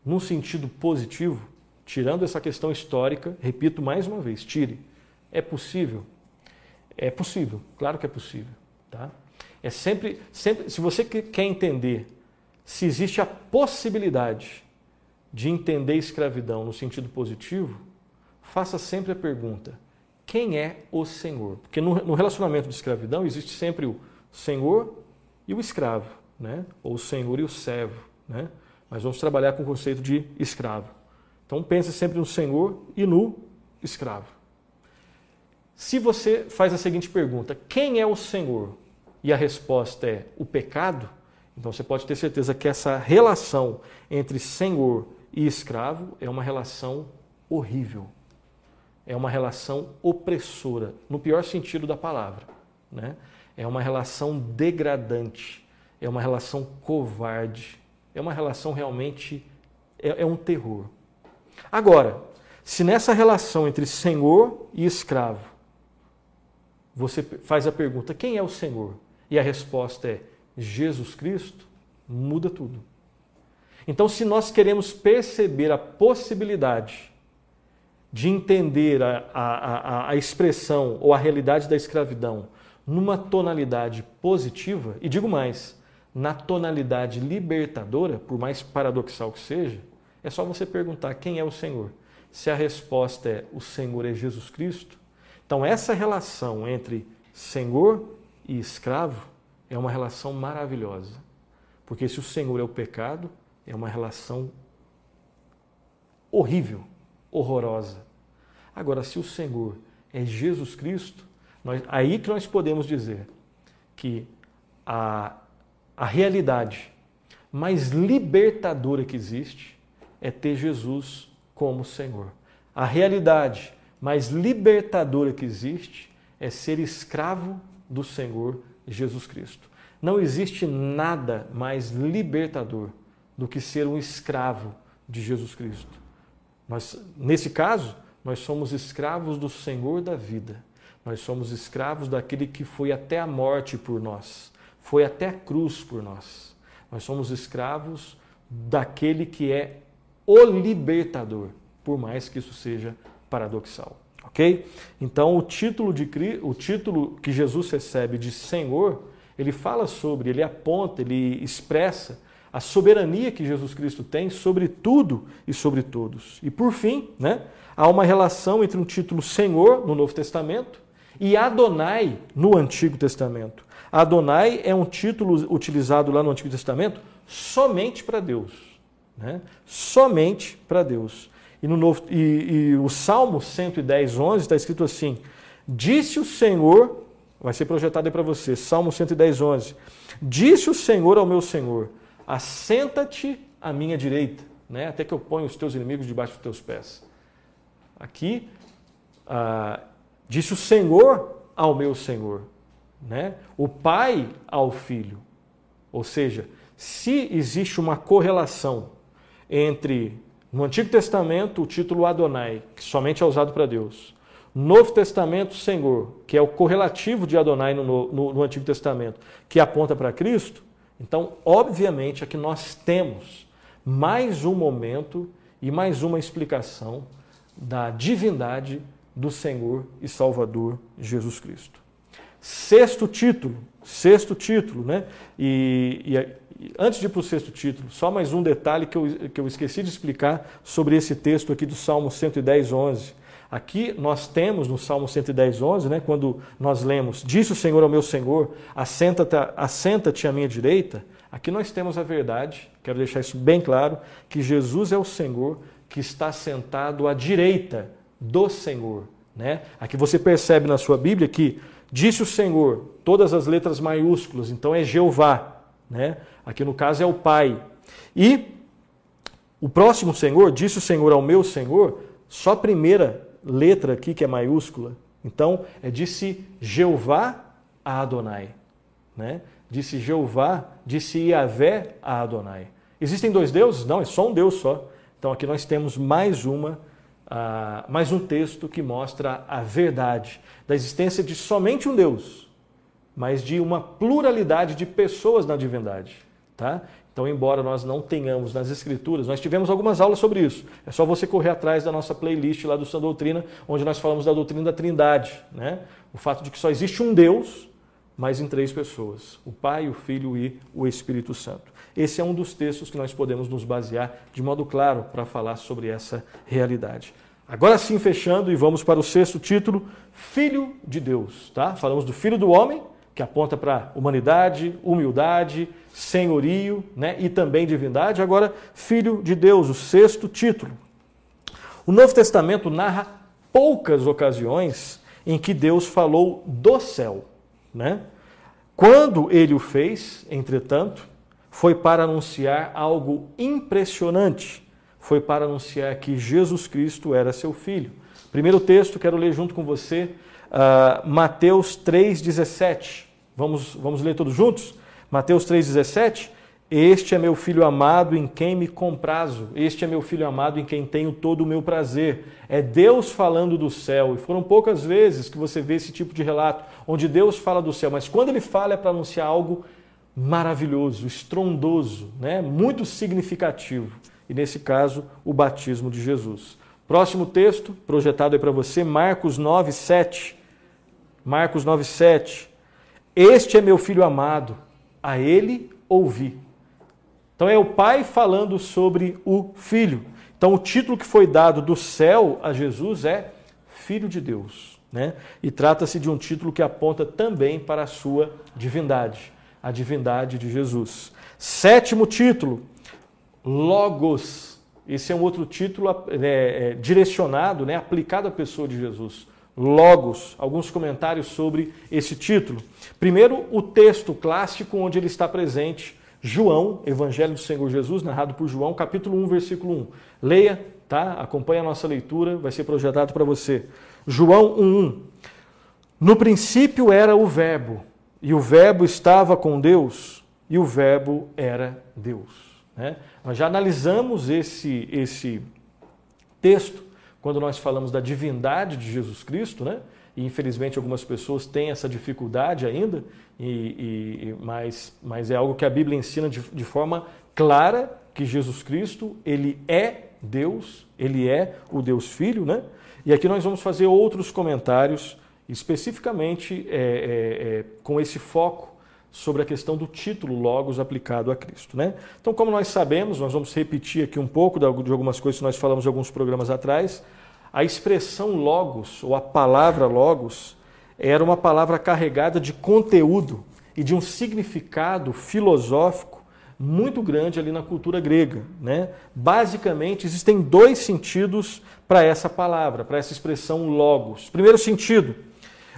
num sentido positivo, tirando essa questão histórica? Repito mais uma vez, tire. É possível? É possível, claro que é possível, tá? É sempre, sempre, se você quer entender se existe a possibilidade de entender escravidão no sentido positivo, faça sempre a pergunta: quem é o Senhor? Porque no, no relacionamento de escravidão existe sempre o Senhor e o escravo, né? ou o Senhor e o servo. Né? Mas vamos trabalhar com o conceito de escravo. Então pense sempre no Senhor e no escravo. Se você faz a seguinte pergunta: quem é o Senhor? e a resposta é o pecado, então você pode ter certeza que essa relação entre senhor e escravo é uma relação horrível. É uma relação opressora, no pior sentido da palavra. Né? É uma relação degradante, é uma relação covarde, é uma relação realmente. É, é um terror. Agora, se nessa relação entre senhor e escravo, você faz a pergunta: quem é o senhor? e a resposta é Jesus Cristo, muda tudo. Então, se nós queremos perceber a possibilidade de entender a, a, a, expressão ou a realidade da escravidão numa tonalidade positiva, e digo mais, na tonalidade libertadora, por mais paradoxal que seja, é só você perguntar quem é o Senhor. Se a resposta é o Senhor é Jesus Cristo, então essa relação entre Senhor e escravo é uma relação maravilhosa. Porque se o Senhor é o pecado, é uma relação horrível, horrorosa. Agora, se o Senhor é Jesus Cristo, nós, aí que nós podemos dizer que a, a realidade mais libertadora que existe é ter Jesus como Senhor. A realidade mais libertadora que existe é ser escravo do Senhor Jesus Cristo. Não existe nada mais libertador do que ser um escravo de Jesus Cristo. Mas, nesse caso, nós somos escravos do Senhor da vida. Nós somos escravos daquele que foi até a morte por nós, foi até a cruz por nós. Nós somos escravos daquele que é o libertador, por mais que isso seja paradoxal. Ok? Então o título, de, o título que Jesus recebe de Senhor, ele fala sobre, ele aponta, ele expressa a soberania que Jesus Cristo tem sobre tudo e sobre todos. E por fim, né, há uma relação entre um título Senhor no Novo Testamento e Adonai no Antigo Testamento. Adonai é um título utilizado lá no Antigo Testamento somente para Deus. Né? Somente para Deus. E, no novo, e, e o Salmo 110, 11 está escrito assim: Disse o Senhor, vai ser projetado aí para você, Salmo 110, 11: Disse o Senhor ao meu Senhor: Assenta-te à minha direita, né? até que eu ponha os teus inimigos debaixo dos teus pés. Aqui, ah, disse o Senhor ao meu Senhor, né? o Pai ao Filho. Ou seja, se existe uma correlação entre no Antigo Testamento, o título Adonai, que somente é usado para Deus. Novo Testamento, Senhor, que é o correlativo de Adonai no, no, no Antigo Testamento, que aponta para Cristo. Então, obviamente, aqui nós temos mais um momento e mais uma explicação da divindade do Senhor e Salvador Jesus Cristo. Sexto título, sexto título, né? E, antes de ir para o sexto título, só mais um detalhe que eu, que eu esqueci de explicar sobre esse texto aqui do Salmo 110, 11. Aqui nós temos no Salmo 110, 11, né, quando nós lemos: Disse o Senhor ao meu Senhor, assenta-te assenta à minha direita. Aqui nós temos a verdade, quero deixar isso bem claro, que Jesus é o Senhor que está sentado à direita do Senhor. Né? Aqui você percebe na sua Bíblia que disse o Senhor, todas as letras maiúsculas, então é Jeová. Né? Aqui no caso é o Pai. E o próximo Senhor, disse o Senhor ao meu Senhor, só a primeira letra aqui que é maiúscula. Então, é disse Jeová a Adonai. Né? Disse Jeová, disse Iavé a Adonai. Existem dois deuses? Não, é só um Deus só. Então aqui nós temos mais uma, uh, mais um texto que mostra a verdade da existência de somente um Deus, mas de uma pluralidade de pessoas na divindade. Tá? Então, embora nós não tenhamos nas Escrituras, nós tivemos algumas aulas sobre isso. É só você correr atrás da nossa playlist lá do Sã Doutrina, onde nós falamos da doutrina da Trindade. Né? O fato de que só existe um Deus, mas em três pessoas: o Pai, o Filho e o Espírito Santo. Esse é um dos textos que nós podemos nos basear de modo claro para falar sobre essa realidade. Agora sim, fechando, e vamos para o sexto título: Filho de Deus. Tá? Falamos do Filho do Homem que aponta para humanidade, humildade, senhorio né, e também divindade. Agora, Filho de Deus, o sexto título. O Novo Testamento narra poucas ocasiões em que Deus falou do céu. Né? Quando ele o fez, entretanto, foi para anunciar algo impressionante. Foi para anunciar que Jesus Cristo era seu filho. Primeiro texto, quero ler junto com você, uh, Mateus 3,17. Vamos, vamos ler todos juntos? Mateus 3,17. Este é meu filho amado em quem me comprazo. Este é meu filho amado em quem tenho todo o meu prazer. É Deus falando do céu. E foram poucas vezes que você vê esse tipo de relato, onde Deus fala do céu. Mas quando ele fala é para anunciar algo maravilhoso, estrondoso, né? muito significativo. E nesse caso, o batismo de Jesus. Próximo texto, projetado aí para você, Marcos 9, 7. Marcos 9, 7. Este é meu filho amado, a ele ouvi. Então é o pai falando sobre o filho. Então o título que foi dado do céu a Jesus é Filho de Deus. Né? E trata-se de um título que aponta também para a sua divindade, a divindade de Jesus. Sétimo título, Logos. Esse é um outro título é, é, direcionado, né, aplicado à pessoa de Jesus. Logos. Alguns comentários sobre esse título. Primeiro, o texto clássico onde ele está presente, João, Evangelho do Senhor Jesus, narrado por João, capítulo 1, versículo 1. Leia, tá? Acompanhe a nossa leitura, vai ser projetado para você. João 1:1. No princípio era o Verbo, e o Verbo estava com Deus, e o Verbo era Deus. Né? Nós já analisamos esse, esse texto quando nós falamos da divindade de Jesus Cristo, né? E infelizmente algumas pessoas têm essa dificuldade ainda, e, e, mas, mas é algo que a Bíblia ensina de, de forma clara que Jesus Cristo ele é Deus, ele é o Deus Filho, né? E aqui nós vamos fazer outros comentários, especificamente é, é, é, com esse foco sobre a questão do título Logos aplicado a Cristo. Né? Então, como nós sabemos, nós vamos repetir aqui um pouco de algumas coisas que nós falamos em alguns programas atrás. A expressão Logos, ou a palavra Logos, era uma palavra carregada de conteúdo e de um significado filosófico muito grande ali na cultura grega. Né? Basicamente, existem dois sentidos para essa palavra, para essa expressão Logos. Primeiro sentido,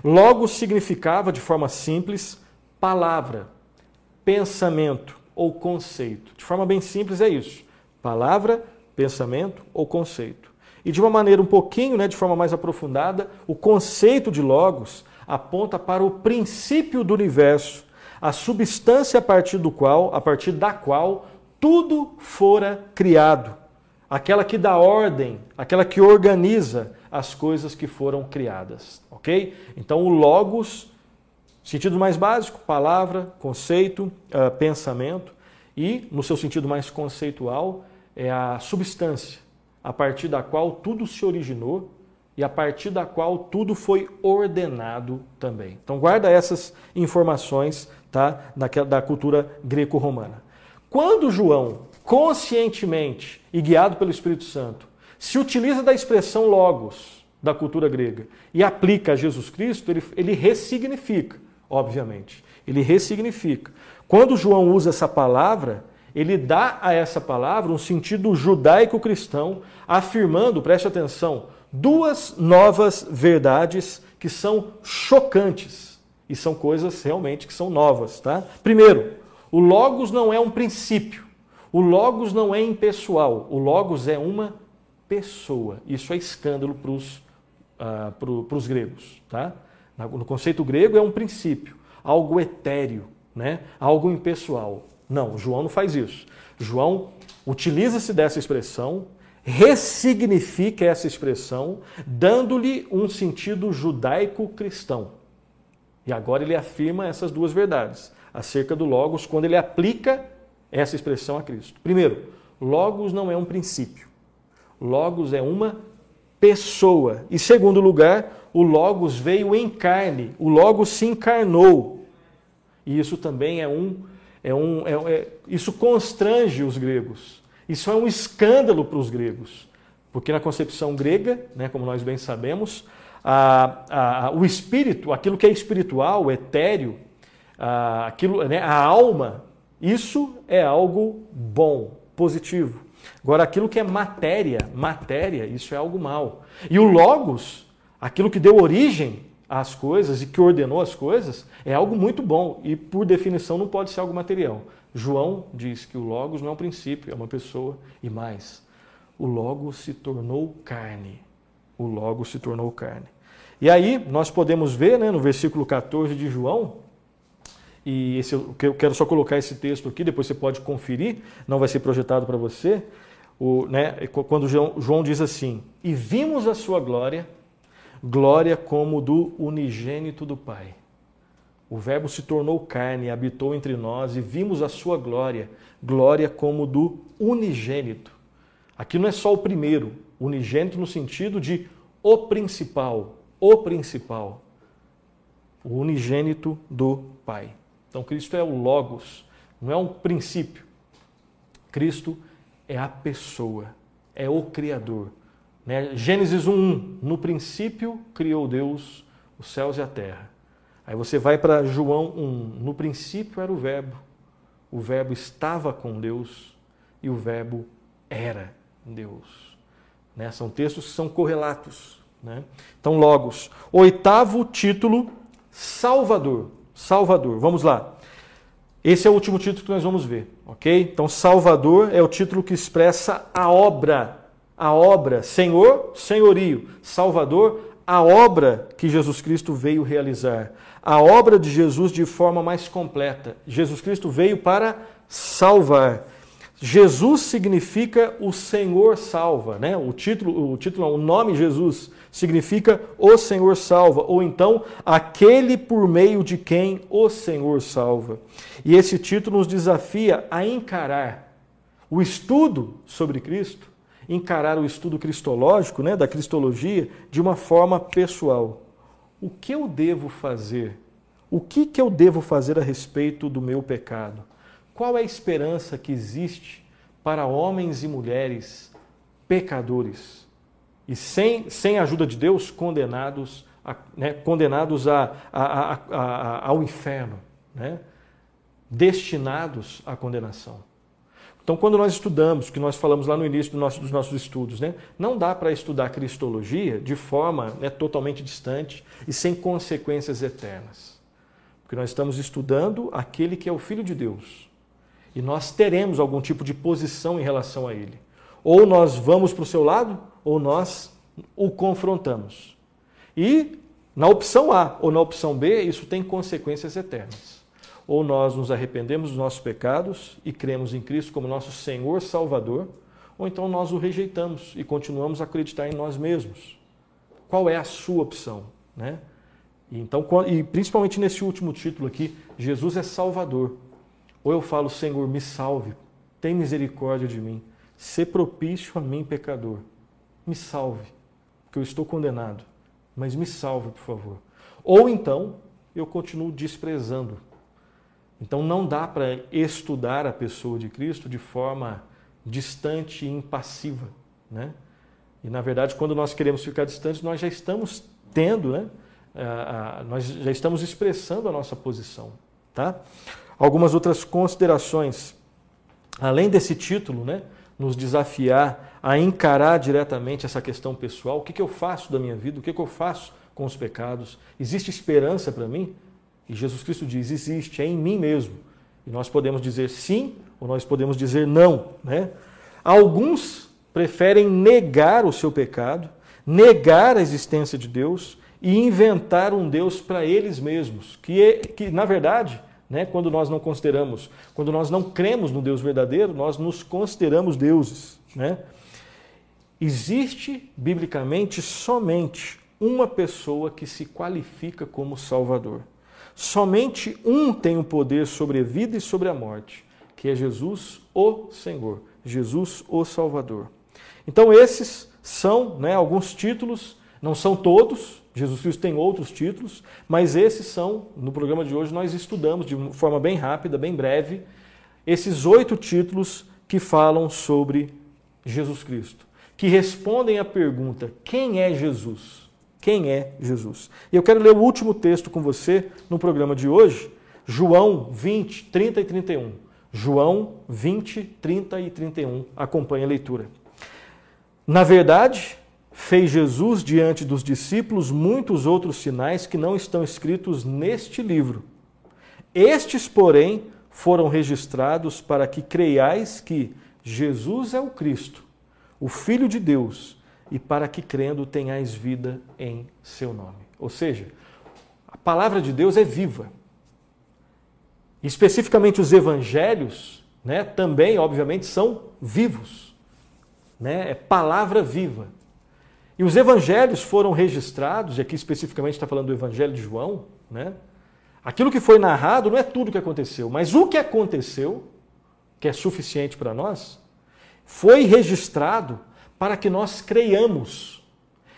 Logos significava, de forma simples, palavra, pensamento ou conceito. De forma bem simples é isso. Palavra, pensamento ou conceito. E de uma maneira um pouquinho, né, de forma mais aprofundada, o conceito de logos aponta para o princípio do universo, a substância a partir do qual, a partir da qual tudo fora criado, aquela que dá ordem, aquela que organiza as coisas que foram criadas, OK? Então o logos Sentido mais básico, palavra, conceito, uh, pensamento. E, no seu sentido mais conceitual, é a substância, a partir da qual tudo se originou e a partir da qual tudo foi ordenado também. Então, guarda essas informações tá, da, da cultura greco-romana. Quando João, conscientemente e guiado pelo Espírito Santo, se utiliza da expressão logos da cultura grega e aplica a Jesus Cristo, ele, ele ressignifica, obviamente. Ele ressignifica. Quando João usa essa palavra, ele dá a essa palavra um sentido judaico-cristão, afirmando, preste atenção, duas novas verdades que são chocantes e são coisas realmente que são novas, tá? Primeiro, o logos não é um princípio. O logos não é impessoal. O logos é uma pessoa. Isso é escândalo para os uh, gregos, tá? No conceito grego é um princípio, algo etéreo, né? Algo impessoal. Não, João não faz isso. João utiliza-se dessa expressão, ressignifica essa expressão, dando-lhe um sentido judaico-cristão. E agora ele afirma essas duas verdades acerca do Logos quando ele aplica essa expressão a Cristo. Primeiro, Logos não é um princípio. Logos é uma pessoa. E segundo lugar, o Logos veio em carne. O Logos se encarnou. E isso também é um é um, é, é, isso constrange os gregos. Isso é um escândalo para os gregos. Porque na concepção grega, né, como nós bem sabemos, a, a, o espírito, aquilo que é espiritual, etéreo, a, aquilo, né, a alma, isso é algo bom, positivo. Agora, aquilo que é matéria, matéria, isso é algo mal. E o logos, aquilo que deu origem as coisas e que ordenou as coisas, é algo muito bom e, por definição, não pode ser algo material. João diz que o Logos não é um princípio, é uma pessoa e mais. O Logos se tornou carne. O Logos se tornou carne. E aí nós podemos ver né, no versículo 14 de João, e esse, eu quero só colocar esse texto aqui, depois você pode conferir, não vai ser projetado para você. O, né, quando João, João diz assim: E vimos a sua glória glória como do unigênito do Pai. O Verbo se tornou carne, habitou entre nós e vimos a sua glória, glória como do unigênito. Aqui não é só o primeiro, unigênito no sentido de o principal, o principal, o unigênito do Pai. Então Cristo é o Logos, não é um princípio. Cristo é a pessoa, é o Criador, né? Gênesis 1, no princípio criou Deus os céus e a terra. Aí você vai para João 1, no princípio era o Verbo, o Verbo estava com Deus e o Verbo era Deus. Né? São textos que são correlatos. Né? Então, Logos. Oitavo título, Salvador. Salvador. Vamos lá. Esse é o último título que nós vamos ver, ok? Então, Salvador é o título que expressa a obra a obra, Senhor, senhorio, Salvador, a obra que Jesus Cristo veio realizar. A obra de Jesus de forma mais completa. Jesus Cristo veio para salvar. Jesus significa o Senhor salva, né? O título, o título, o nome Jesus significa o Senhor salva, ou então aquele por meio de quem o Senhor salva. E esse título nos desafia a encarar o estudo sobre Cristo encarar o estudo cristológico, né, da cristologia, de uma forma pessoal. O que eu devo fazer? O que, que eu devo fazer a respeito do meu pecado? Qual é a esperança que existe para homens e mulheres pecadores e sem, sem a ajuda de Deus condenados, a, né, condenados a, a, a, ao inferno, né, destinados à condenação? Então, quando nós estudamos, que nós falamos lá no início do nosso, dos nossos estudos, né, não dá para estudar cristologia de forma né, totalmente distante e sem consequências eternas. Porque nós estamos estudando aquele que é o Filho de Deus. E nós teremos algum tipo de posição em relação a ele. Ou nós vamos para o seu lado, ou nós o confrontamos. E na opção A ou na opção B, isso tem consequências eternas ou nós nos arrependemos dos nossos pecados e cremos em Cristo como nosso Senhor Salvador, ou então nós o rejeitamos e continuamos a acreditar em nós mesmos. Qual é a sua opção? Né? Então, e principalmente nesse último título aqui, Jesus é Salvador. Ou eu falo, Senhor, me salve, tem misericórdia de mim, se propício a mim, pecador. Me salve, porque eu estou condenado, mas me salve, por favor. Ou então, eu continuo desprezando Então não dá para estudar a pessoa de Cristo de forma distante e impassiva, né? E na verdade, quando nós queremos ficar distantes, nós já estamos tendo, né? nós já estamos expressando a nossa posição, tá? Algumas outras considerações, além desse título, né? Nos desafiar a encarar diretamente essa questão pessoal. O que, que eu faço da minha vida? O que, que eu faço com os pecados? Existe esperança para mim? E Jesus Cristo diz: existe, é em mim mesmo. E nós podemos dizer sim ou nós podemos dizer não. Né? Alguns preferem negar o seu pecado, negar a existência de Deus e inventar um Deus para eles mesmos, que, é, que na verdade, né, quando nós não consideramos, quando nós não cremos no Deus verdadeiro, nós nos consideramos deuses. Né? Existe, biblicamente, somente uma pessoa que se qualifica como Salvador. Somente um tem o poder sobre a vida e sobre a morte, que é Jesus, o Senhor, Jesus, o Salvador. Então, esses são né, alguns títulos, não são todos, Jesus Cristo tem outros títulos, mas esses são, no programa de hoje, nós estudamos de forma bem rápida, bem breve, esses oito títulos que falam sobre Jesus Cristo, que respondem à pergunta: quem é Jesus? Quem é Jesus? E eu quero ler o último texto com você no programa de hoje, João 20, 30 e 31. João 20, 30 e 31. Acompanhe a leitura. Na verdade, fez Jesus diante dos discípulos muitos outros sinais que não estão escritos neste livro. Estes, porém, foram registrados para que creiais que Jesus é o Cristo, o Filho de Deus e para que crendo tenhais vida em seu nome. Ou seja, a palavra de Deus é viva. Especificamente os evangelhos, né, também, obviamente, são vivos. Né? É palavra viva. E os evangelhos foram registrados, e aqui especificamente está falando do evangelho de João, né? Aquilo que foi narrado não é tudo o que aconteceu, mas o que aconteceu, que é suficiente para nós, foi registrado para que nós creiamos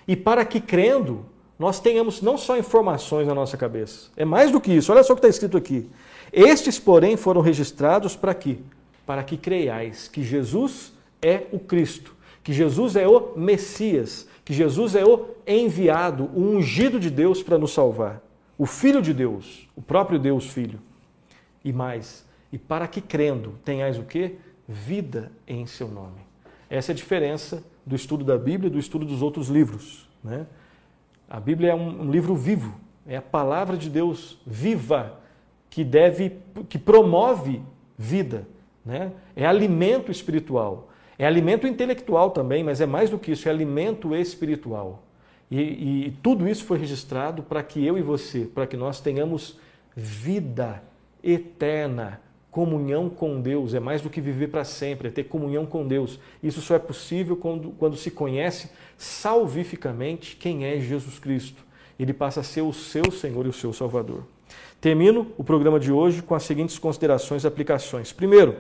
e para que crendo nós tenhamos não só informações na nossa cabeça, é mais do que isso. Olha só o que está escrito aqui. Estes, porém, foram registrados para quê? Para que creiais que Jesus é o Cristo, que Jesus é o Messias, que Jesus é o enviado, o ungido de Deus para nos salvar, o Filho de Deus, o próprio Deus Filho. E mais, e para que crendo tenhais o quê? Vida em seu nome. Essa é a diferença do estudo da Bíblia e do estudo dos outros livros. Né? A Bíblia é um, um livro vivo, é a palavra de Deus viva que deve, que promove vida, né? É alimento espiritual, é alimento intelectual também, mas é mais do que isso, é alimento espiritual. E, e, tudo isso foi registrado para que eu e você, para que nós tenhamos vida eterna comunhão com Deus, é mais do que viver para sempre, é ter comunhão com Deus. Isso só é possível quando, quando se conhece salvificamente quem é Jesus Cristo. Ele passa a ser o seu Senhor e o seu Salvador. Termino o programa de hoje com as seguintes considerações e aplicações. Primeiro,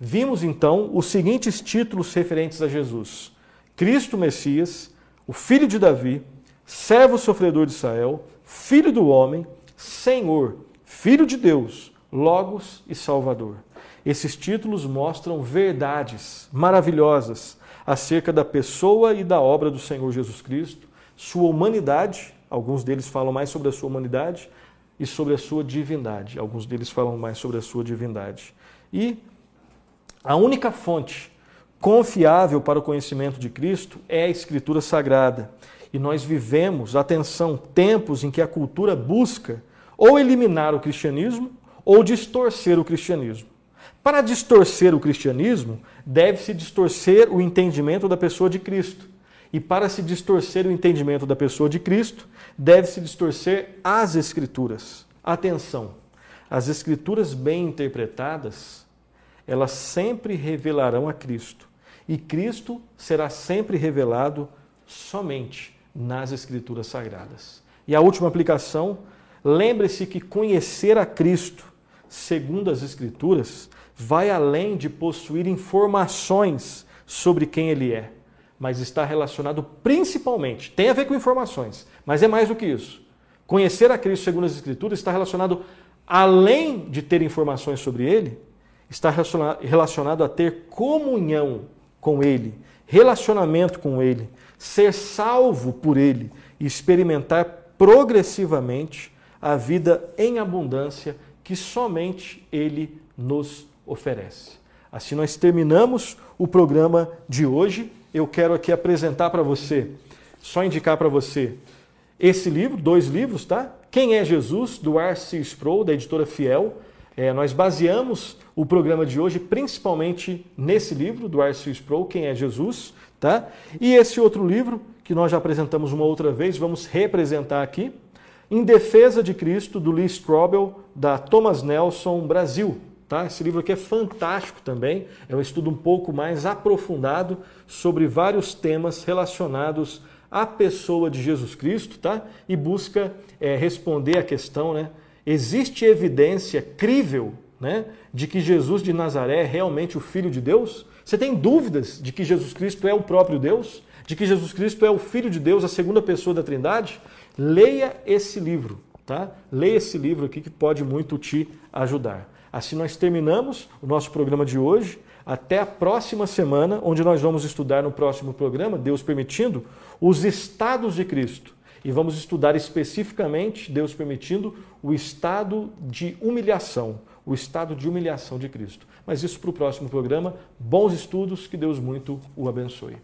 vimos então os seguintes títulos referentes a Jesus: Cristo Messias, o Filho de Davi, Servo Sofredor de Israel, Filho do Homem, Senhor, Filho de Deus Logos e Salvador. Esses títulos mostram verdades maravilhosas acerca da pessoa e da obra do Senhor Jesus Cristo, sua humanidade, alguns deles falam mais sobre a sua humanidade, e sobre a sua divindade, alguns deles falam mais sobre a sua divindade. E a única fonte confiável para o conhecimento de Cristo é a Escritura Sagrada. E nós vivemos, atenção, tempos em que a cultura busca ou eliminar o cristianismo ou distorcer o cristianismo. Para distorcer o cristianismo, deve-se distorcer o entendimento da pessoa de Cristo. E para se distorcer o entendimento da pessoa de Cristo, deve-se distorcer as Escrituras. Atenção! As Escrituras bem interpretadas, elas sempre revelarão a Cristo. E Cristo será sempre revelado somente nas Escrituras Sagradas. E a última aplicação, lembre-se que conhecer a Cristo segundo as Escrituras, vai além de possuir informações sobre quem ele é, mas está relacionado principalmente, tem a ver com informações, mas é mais do que isso. Conhecer a Cristo segundo as Escrituras está relacionado além de ter informações sobre ele, está relacionado a ter comunhão com ele, relacionamento com ele, ser salvo por ele e experimentar progressivamente a vida em abundância que somente ele nos oferece. Assim nós terminamos o programa de hoje. Eu quero aqui apresentar para você, só indicar para você esse livro, dois livros, tá? Quem é Jesus, do R.C. Sproul, da editora Fiel. É, nós baseamos o programa de hoje principalmente nesse livro do R.C. Sproul, Quem é Jesus, tá? E esse outro livro, que nós já apresentamos uma outra vez, vamos representar aqui, Em Defesa de Cristo, do Lee Strobel, da Thomas Nelson Brasil. Tá? Esse livro aqui é fantástico também, é um estudo um pouco mais aprofundado sobre vários temas relacionados à pessoa de Jesus Cristo tá? e busca é, responder a questão: né? Existe evidência crível né, de que Jesus de Nazaré é realmente o Filho de Deus? Você tem dúvidas de que Jesus Cristo é o próprio Deus? De que Jesus Cristo é o Filho de Deus, a segunda pessoa da Trindade? Leia esse livro, tá? Leia esse livro aqui que pode muito te ajudar. Assim nós terminamos o nosso programa de hoje. Até a próxima semana, onde nós vamos estudar no próximo programa, Deus permitindo, os estados de Cristo. E vamos estudar especificamente, Deus permitindo, o estado de humilhação, o estado de humilhação de Cristo. Mas isso para o próximo programa. Bons estudos, que Deus muito o abençoe.